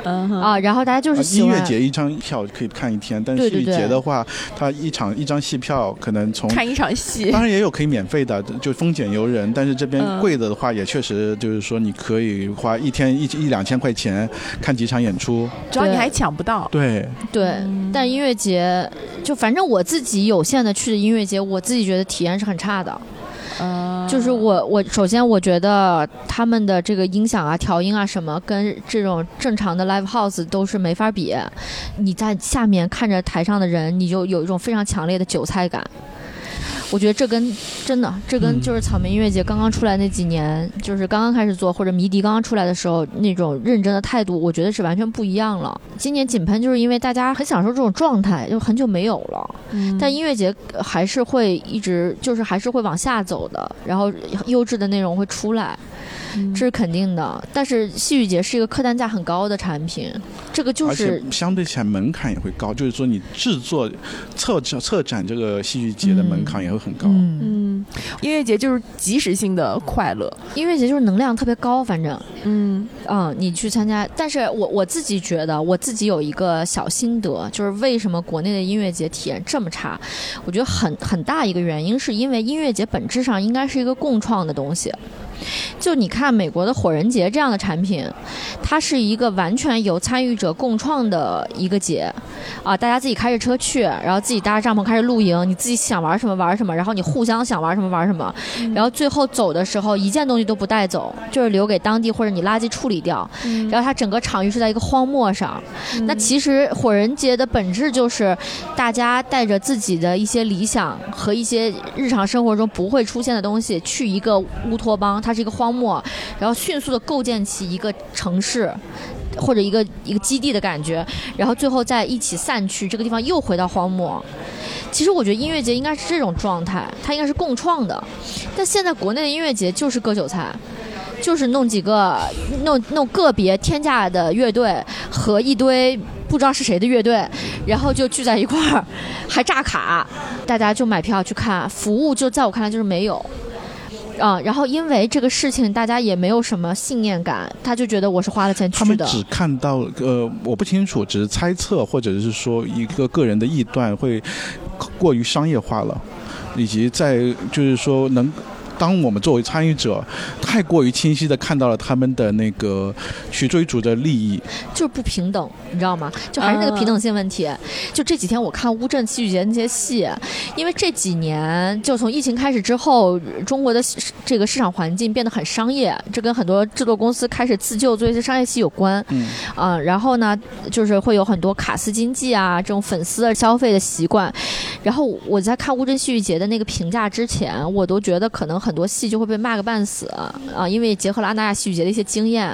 嗯哼啊，然后大家就是啊喜欢音乐节一张票可以看一天，但是节的话，它一场一张戏票可能从看一场戏当然也有可以免费的，就风景游人。但是这边嗯贵的的话，也确实就是说你可以花一天一一两千块钱看几场演出。对主要你还抢不到。对，对，但音乐节就反正我自己有限的去的音乐节，我自己觉得体验是很差的。嗯，就是我我首先我觉得他们的这个音响啊、调音啊什么，跟这种正常的 live house 都是没法比。你在下面看着台上的人，你就有一种非常强烈的韭菜感。我觉得这跟真的，这跟嗯就是草莓音乐节刚刚出来那几年，就是刚刚开始做，或者迷笛刚刚出来的时候那种认真的态度，我觉得是完全不一样了。今年井喷就是因为大家很享受这种状态，就很久没有了。嗯但音乐节呃还是会一直，就是还是会往下走的，然后优质的内容会出来，嗯这是肯定的。但是戏剧节是一个客单价很高的产品，这个就是相对起来门槛也会高，就是说你制作策策展这个戏剧节的门槛也会很高。嗯，嗯，音乐节就是即时性的快乐。音乐节就是能量特别高，反正嗯嗯，你去参加。但是我我自己觉得，我自己有一个小心得，就是为什么国内的音乐节体验这么差？我觉得很很大一个原因是因为音乐节本质上应该是一个共创的东西。就你看美国的火人节这样的产品，它是一个完全由参与者共创的一个节，啊，大家自己开着车去，然后自己搭着帐篷开始露营，你自己想玩什么玩什么，然后你互相想玩什么玩什么，然后最后走的时候一件东西都不带走，就是留给当地或者你垃圾处理掉，然后它整个场域是在一个荒漠上。那其实火人节的本质就是大家带着自己的一些理想和一些日常生活中不会出现的东西，去一个乌托邦，它是一个荒漠，然后迅速的构建起一个城市。或者一个一个基地的感觉，然后最后再一起散去，这个地方又回到荒漠。其实我觉得音乐节应该是这种状态，它应该是共创的。但现在国内的音乐节就是割韭菜，就是弄几个弄弄个别天价的乐队和一堆不知道是谁的乐队，然后就聚在一块儿，还炸卡，大家就买票去看，服务就在我看来就是没有。啊、然后因为这个事情，大家也没有什么信念感，他就觉得我是花了钱去的。他们只看到呃，我不清楚，只是猜测，或者是说一个个人的臆断会过于商业化了，以及在就是说能。当我们作为参与者，太过于清晰的看到了他们的那个去追逐的利益，就是不平等，你知道吗？就还是那个啊平等性问题。就这几天我看乌镇戏剧节那些戏，因为这几年就从疫情开始之后，中国的这个市场环境变得很商业，这跟很多制作公司开始自救做一些商业戏有关。嗯，啊、然后呢，就是会有很多卡斯经济啊，这种粉丝的消费的习惯。然后我在看乌镇戏剧节的那个评价之前，我都觉得可能很多戏就会被骂个半死啊，因为结合了阿那亚戏剧节的一些经验。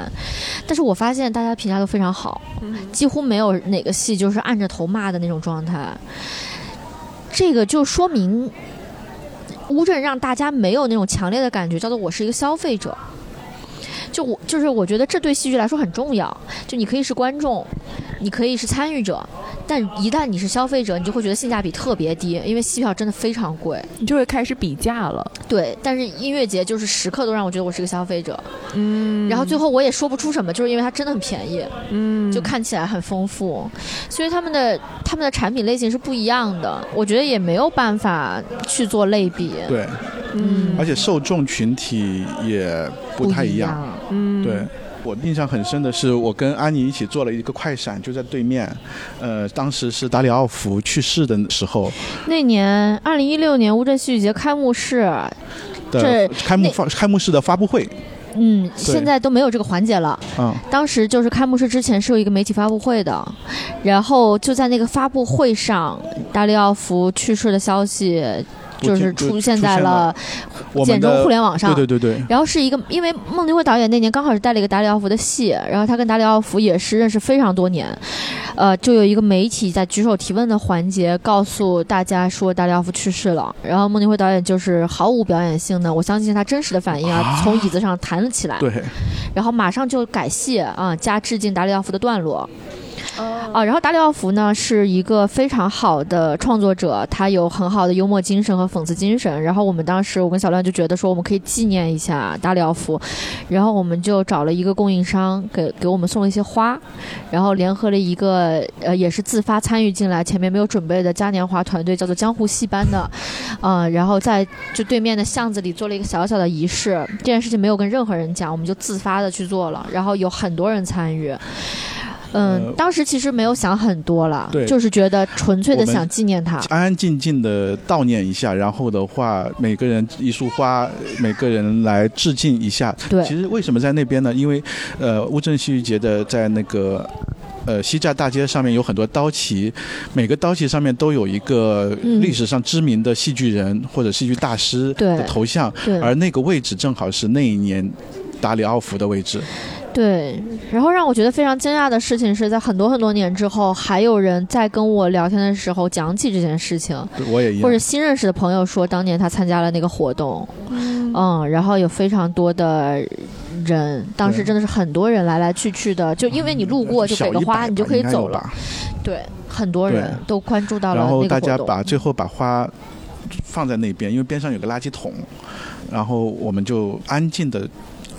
但是我发现大家评价都非常好，几乎没有哪个戏就是按着头骂的那种状态。这个就说明乌镇让大家没有那种强烈的感觉，叫做我是一个消费者。就我就是我觉得这对戏剧来说很重要。就你可以是观众，你可以是参与者，但一旦你是消费者，你就会觉得性价比特别低，因为戏票真的非常贵。你就会开始比价了。对，但是音乐节就是时刻都让我觉得我是个消费者，嗯然后最后我也说不出什么，就是因为它真的很便宜，嗯就看起来很丰富，所以他们的他们的产品类型是不一样的，我觉得也没有办法去做类比。对，嗯而且受众群体也不太一样。样。嗯对。我印象很深的是，我跟安妮一起做了一个快闪，就在对面。呃，当时是达里奥福去世的时候那年二零一六年乌镇戏剧节开幕式，的这开幕发开幕式的发布会。嗯，现在都没有这个环节了。嗯，当时就是开幕式之前是有一个媒体发布会的，然后就在那个发布会上，达里奥福去世的消息就是出现在了简中互联网上。对对对对，然后是一个，因为孟京辉导演那年刚好是带了一个达里奥夫的戏，然后他跟达里奥夫也是认识非常多年，呃，就有一个媒体在举手提问的环节告诉大家说达里奥夫去世了，然后孟京辉导演就是毫无表演性的，我相信他真实的反应啊，啊从椅子上弹了起来，对，然后马上就改戏啊，加致敬达里奥夫的段落。啊，然后达里奥夫呢是一个非常好的创作者，他有很好的幽默精神和讽刺精神。然后我们当时，我跟小亮就觉得说，我们可以纪念一下达里奥夫，然后我们就找了一个供应商给给我们送了一些花，然后联合了一个呃也是自发参与进来，前面没有准备的嘉年华团队，叫做江湖戏班的，啊、然后在就对面的巷子里做了一个小小的仪式。这件事情没有跟任何人讲，我们就自发的去做了，然后有很多人参与。嗯，呃当时其实没有想很多了，对就是觉得纯粹的想纪念他。安安静静的悼念一下，然后的话，每个人一束花，每个人来致敬一下。对其实为什么在那边呢？因为，呃，乌镇戏剧节的在那个。呃，西栅大街上面有很多刀旗，每个刀旗上面都有一个嗯历史上知名的戏剧人或者戏剧大师对的头像，对而那个位置正好是那一年达里奥夫的位置。对，然后让我觉得非常惊讶的事情是在很多很多年之后，还有人在跟我聊天的时候讲起这件事情，我也一样或者。新认识的朋友说，当年他参加了那个活动，嗯，然后有非常多的人，当时真的是很多人来来去去的，就因为你路过就给个花，你就可以走了。对，很多人都关注到了然后大家那个活动。把最后把花放在那边，因为边上有个垃圾桶，然后我们就安静的。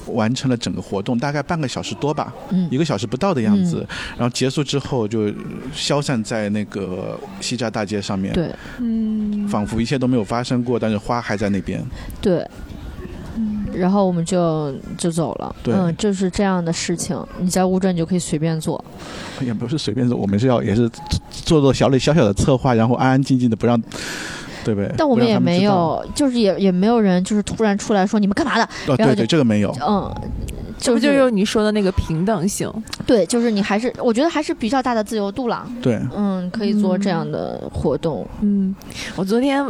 完成了整个活动，大概半个小时多吧，嗯。一个小时不到的样子。然后结束之后就消散在那个西栅大街上面，对。嗯，仿佛一切都没有发生过，但是花还在那边。对。然后我们就就走了，对。嗯，就是这样的事情，你在乌镇就可以随便做，也不是随便做，我们是要也是做做小小小的策划，然后安安静静的不让，对不对？但我们也没。有，就是也也没有人就是突然出来说你们干嘛的，哦，然后就对对，这个没有。嗯，就这不就是是你说的那个平等性？对，就是你还是我觉得还是比较大的自由度了，对，嗯，可以做这样的活动，嗯，我昨天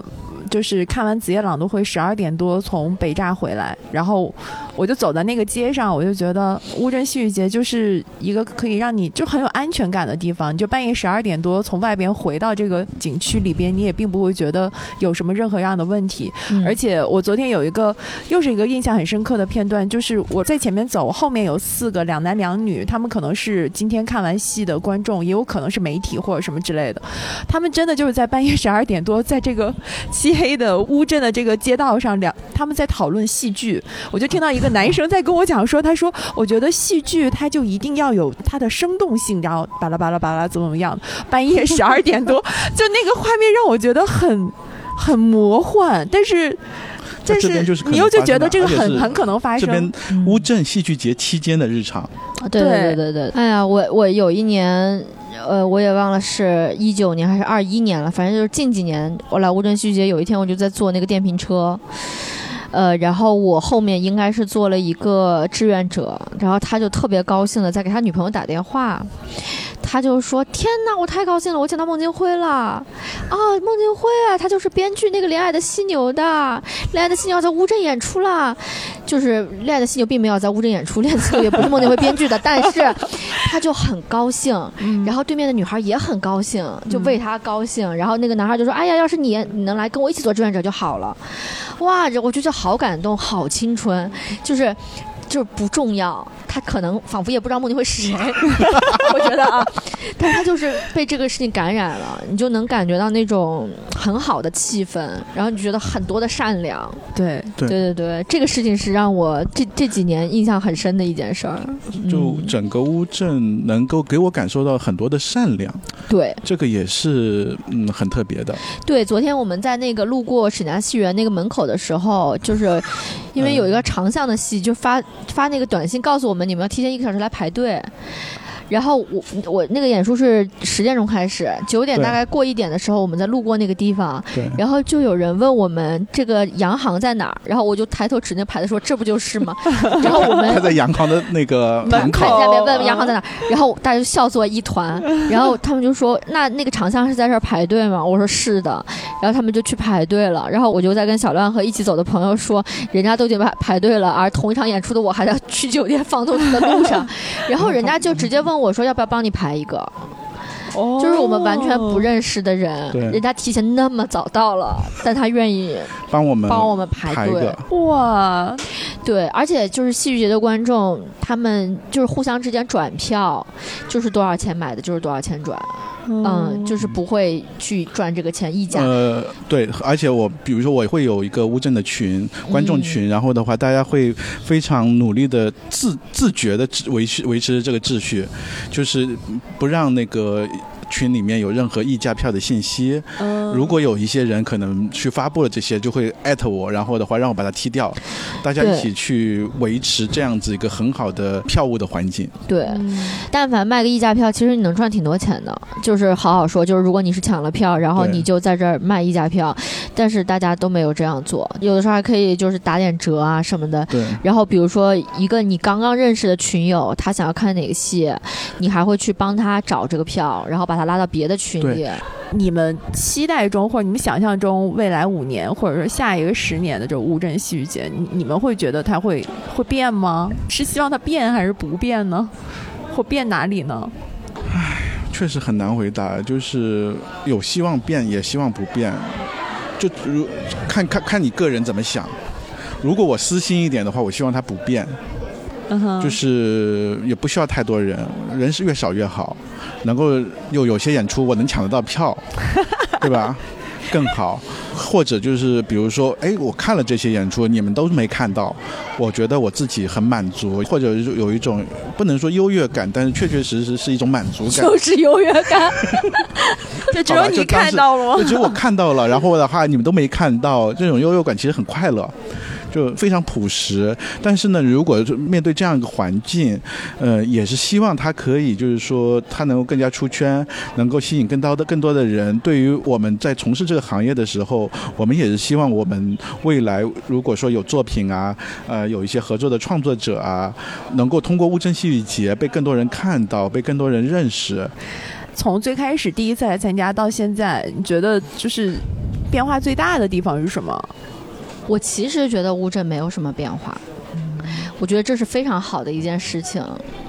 就是看完子夜朗读会，十二点多从北栅回来，然后我就走在那个街上，我就觉得乌镇戏剧节就是一个可以让你就很有安全感的地方。你就半夜十二点多从外边回到这个景区里边，你也并不会觉得有什么任何样的问题。嗯而且我昨天有一个又是一个印象很深刻的片段，就是我在前面走，后面有四个两男两女，他们可能是今天看完戏的观众，也有可能是媒体或者什么之类的。他们真的就是在半夜十二点多，在这个漆黑的乌镇的这个街道上，两他们在讨论戏剧。我就听到一个男生在跟我讲说，他说我觉得戏剧它就一定要有它的生动性，然后巴拉巴拉巴拉怎么怎么样。半夜十二点多，[laughs] 就那个画面让我觉得很很魔幻，但是。但是你又就觉得这个很很可能发生。这边嗯乌镇戏剧节期间的日常，啊对对对对对对，哎呀，我我有一年，呃，我也忘了是一九年还是二一年了，反正就是近几年，我来乌镇戏剧节，有一天我就在坐那个电瓶车。呃，然后我后面应该是做了一个志愿者，然后他就特别高兴的在给他女朋友打电话，他就说：“天哪，我太高兴了，我见到孟京辉了啊！孟京辉啊，他就是编剧那个《恋爱的犀牛》的，《恋爱的犀牛》在乌镇演出了。就是《恋爱的犀牛》并没有在乌镇演出，《恋爱的犀牛》也不是孟京辉编剧的，但是他就很高兴，嗯然后对面的女孩也很高兴，就为他高兴。然后那个男孩就说：“哎呀，要是你你能来跟我一起做志愿者就好了。”哇，这我觉得好感动，好青春，就是。就是不重要，他可能仿佛也不知道孟京辉是谁，[laughs] 我觉得啊，但他就是被这个事情感染了，你就能感觉到那种很好的气氛，然后你觉得很多的善良，对，对。对对对，这个事情是让我这这几年印象很深的一件事儿。就嗯。整个乌镇能够给我感受到很多的善良，对。这个也是嗯很特别的。对，昨天我们在那个路过沈家戏园那个门口的时候，就是因为有一个长巷的戏，就发发那个短信告诉我们，你们要提前一个小时来排队。然后我我那个演出是十点钟开始，九点大概过一点的时候，我们在路过那个地方，对，然后就有人问我们这个洋行在哪儿，然后我就抬头指那牌子说这不就是吗？然后我们他在洋行的那个门看口，下面问洋行在哪儿，然后大家就笑作一团，然后他们就说那那个长相是在这儿排队吗？我说是的，然后他们就去排队了，然后我就在跟小乱和一起走的朋友说，人家都已经排排队了，而同一场演出的我还在去酒店放东西的路上，[laughs] 然后人家就直接问我说要不要帮你排一个，哦就是我们完全不认识的人，人家提前那么早到了，但他愿意帮我们帮我们排队，哇，对，而且就是戏剧节的观众，他们就是互相之间转票，就是多少钱买的，就是多少钱转，嗯，就是不会去赚这个钱溢价。呃，对，而且我比如说我会有一个乌镇的群，观众群，然后的话，大家会非常努力的自自觉的维持维持这个秩序，就是不让那个。群里面有任何溢价票的信息，如果有一些人可能去发布了这些，就会艾特我，然后的话让我把它踢掉，大家一起去维持这样子一个很好的票务的环境。对，但凡卖个溢价票，其实你能赚挺多钱的。就是好好说，就是如果你是抢了票，然后你就在这儿卖溢价票，但是大家都没有这样做，有的时候还可以就是打点折啊什么的。对，然后比如说一个你刚刚认识的群友，他想要看哪个戏，你还会去帮他找这个票，然后把他拉到别的群里。你们期待中或者你们想象中未来五年或者说下一个十年的这个乌镇戏剧节，你你们会觉得它会会变吗？是希望它变还是不变呢？或变哪里呢？确实很难回答，就是有希望变，也希望不变，就如看看看你个人怎么想。如果我私心一点的话，我希望它不变，嗯哼，就是也不需要太多人，人是越少越好，能够有有些演出我能抢得到票，[laughs] 对吧？更好，或者就是比如说，哎，我看了这些演出，你们都没看到，我觉得我自己很满足，或者有一种不能说优越感，但是确确实实是一种满足感。就是优越感，[laughs] 就只有你看到了就？只有我看到了，然后的话你们都没看到，这种优越感其实很快乐，就非常朴实。但是呢，如果面对这样一个环境，呃，也是希望他可以，就是说他能够更加出圈，能够吸引更多的更多的人。对于我们在从事这个行业的时候，我们也是希望我们未来如果说有作品啊，呃，有一些合作的创作者啊，能够通过乌镇戏剧节被更多人看到，被更多人认识。从最开始第一次来参加到现在，你觉得就是变化最大的地方是什么？我其实觉得乌镇没有什么变化。我觉得这是非常好的一件事情，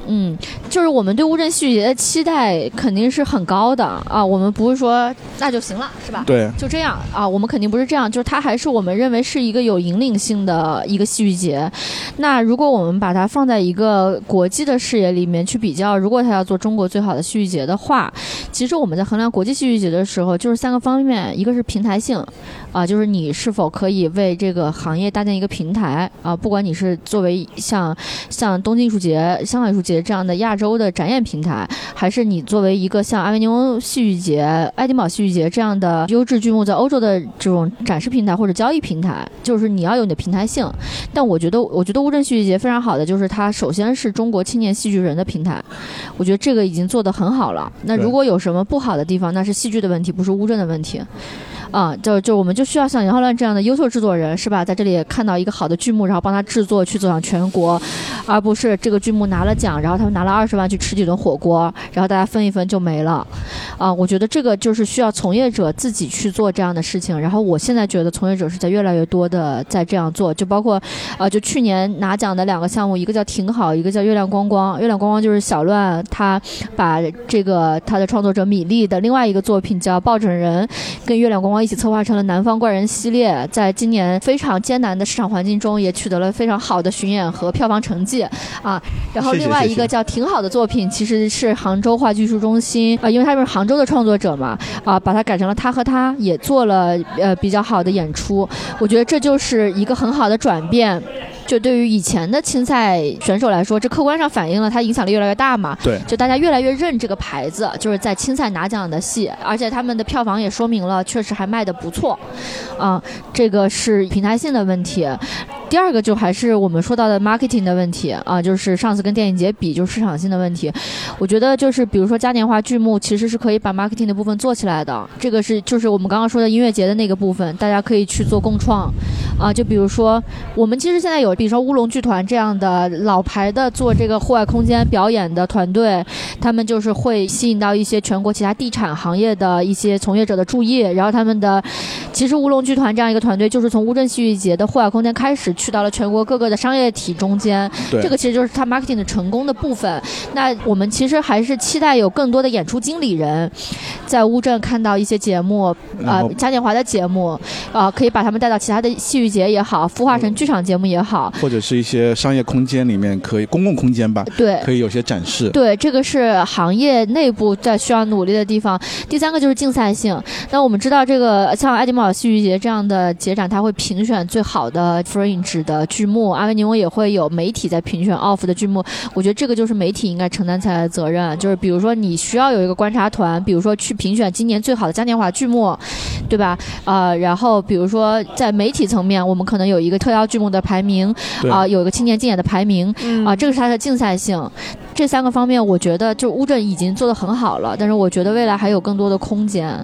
嗯，就是我们对乌镇戏剧节的期待肯定是很高的啊，我们不是说那就行了，是吧？对，就这样啊，我们肯定不是这样，就是它还是我们认为是一个有引领性的一个戏剧节。那如果我们把它放在一个国际的视野里面去比较，如果它要做中国最好的戏剧节的话，其实我们在衡量国际戏剧节的时候，就是三个方面，一个是平台性，啊，就是你是否可以为这个行业搭建一个平台啊，不管你是作为像像东京艺术节、香港艺术节这样的亚洲的展演平台，还是你作为一个像阿维尼翁戏剧节、爱丁堡戏剧节这样的优质剧目在欧洲的这种展示平台或者交易平台，就是你要有你的平台性。但我觉得，我觉得乌镇戏剧节非常好的就是它首先是中国青年戏剧人的平台，我觉得这个已经做得很好了。那如果有什么不好的地方，那是戏剧的问题，不是乌镇的问题。啊，就就我们就需要像杨浩乱这样的优秀制作人，是吧？在这里看到一个好的剧目，然后帮他制作去走向全国，而不是这个剧目拿了奖，然后他们拿了二十万去吃几顿火锅，然后大家分一分就没了。啊，我觉得这个就是需要从业者自己去做这样的事情。然后我现在觉得从业者是在越来越多的在这样做，就包括，呃，就去年拿奖的两个项目，一个叫挺好，一个叫月亮光光。月亮光光就是小乱他把这个他的创作者米粒的另外一个作品叫抱枕人，跟月亮光光一起策划成了《南方怪人》系列，在今年非常艰难的市场环境中，也取得了非常好的巡演和票房成绩啊。然后另外一个叫挺好的作品，其实是杭州话剧艺术中心啊、因为他们是杭州的创作者嘛啊、把它改成了他和他，也做了呃比较好的演出。我觉得这就是一个很好的转变。就对于以前的青赛选手来说，这客观上反映了他影响力越来越大嘛。对就大家越来越认这个牌子，就是在青赛拿奖的戏，而且他们的票房也说明了，确实还卖的不错，啊、这个是平台性的问题。第二个就还是我们说到的 marketing 的问题啊，就是上次跟电影节比，就是市场性的问题。我觉得就是比如说嘉年华剧目，其实是可以把 marketing 的部分做起来的。这个是就是我们刚刚说的音乐节的那个部分，大家可以去做共创啊。就比如说我们其实现在有，比如说乌龙剧团这样的老牌的做这个户外空间表演的团队，他们就是会吸引到一些全国其他地产行业的一些从业者的注意，然后他们的其实乌龙剧团这样一个团队，就是从乌镇戏剧节的户外空间开始。去到了全国各个的商业体中间，这个其实就是他 marketing 的成功的部分。那我们其实还是期待有更多的演出经理人，在乌镇看到一些节目，啊，嘉年华的节目，啊，可以把他们带到其他的戏剧节也好，孵化成剧场节目也好，或者是一些商业空间里面可以公共空间吧，对，可以有些展示。对，这个是行业内部在需要努力的地方。第三个就是竞赛性。那我们知道，这个像爱丁堡戏剧节这样的节展，它会评选最好的 fringe。的剧目，阿维尼翁也会有媒体在评选 off 的剧目。我觉得这个就是媒体应该承担起来的责任，就是比如说你需要有一个观察团，比如说去评选今年最好的嘉年华剧目，对吧？呃，然后比如说在媒体层面，我们可能有一个特邀剧目的排名，啊，有一个青年竞演的排名，啊，这个是它的竞赛性。这三个方面，我觉得就乌镇已经做得很好了，但是我觉得未来还有更多的空间。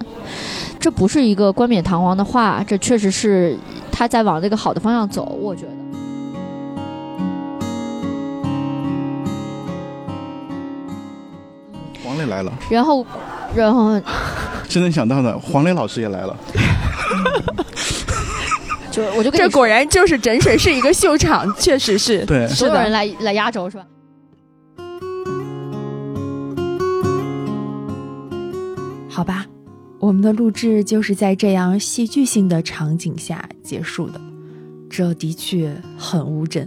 这不是一个冠冕堂皇的话，这确实是他在往这个好的方向走。我觉得。黄磊来了，然后，然后，真能想到的，黄磊老师也来了。[laughs] 就我就这果然就是整水是一个秀场，确实是对，所有人来来压轴是吧？好吧。我们的录制就是在这样戏剧性的场景下结束的，这的确很乌镇。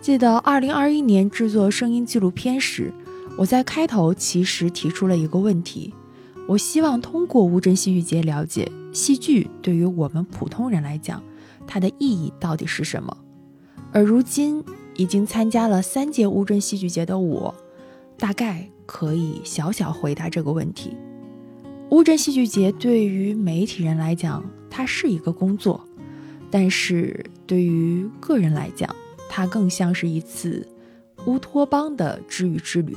记得二零二一年制作声音纪录片时，我在开头其实提出了一个问题：我希望通过乌镇戏剧节了解戏剧对于我们普通人来讲，它的意义到底是什么。而如今已经参加了三届乌镇戏剧节的我，大概可以小小回答这个问题。乌镇戏剧节对于媒体人来讲，它是一个工作；但是对于个人来讲，它更像是一次乌托邦的治愈之旅。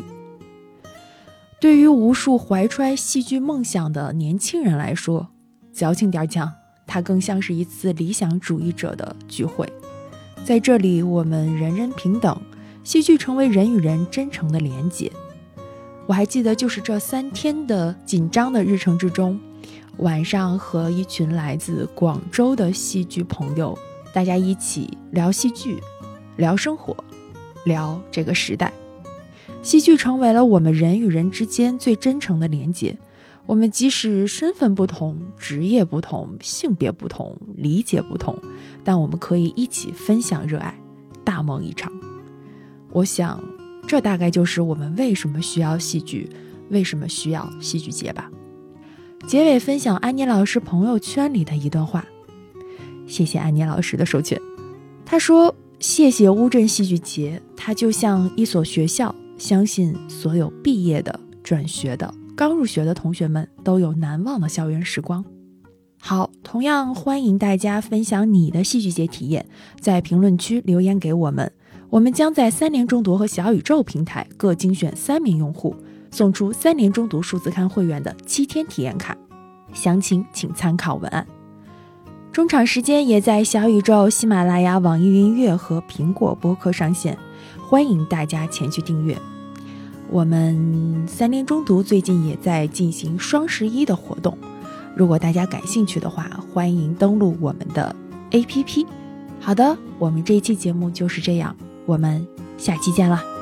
对于无数怀揣戏剧梦想的年轻人来说，矫情点讲，它更像是一次理想主义者的聚会。在这里，我们人人平等，戏剧成为人与人真诚的连结。我还记得，就是这三天的紧张的日程之中，晚上和一群来自广州的戏剧朋友，大家一起聊戏剧，聊生活，聊这个时代。戏剧成为了我们人与人之间最真诚的连接。我们即使身份不同、职业不同、性别不同、理解不同，但我们可以一起分享热爱，大梦一场。我想。这大概就是我们为什么需要戏剧，为什么需要戏剧节吧。结尾分享安妮老师朋友圈里的一段话，谢谢安妮老师的授权。他说：“谢谢乌镇戏剧节，它就像一所学校，相信所有毕业的、转学的、刚入学的同学们都有难忘的校园时光。”好，同样欢迎大家分享你的戏剧节体验，在评论区留言给我们。我们将在三联中读和小宇宙平台各精选三名用户，送出三联中读数字刊会员的七天体验卡，详情请参考文案。中场时间也在小宇宙、喜马拉雅、网易云音乐和苹果播客上线，欢迎大家前去订阅。我们三联中读最近也在进行双十一的活动，如果大家感兴趣的话，欢迎登录我们的 APP。好的，我们这一期节目就是这样。我们下期见了。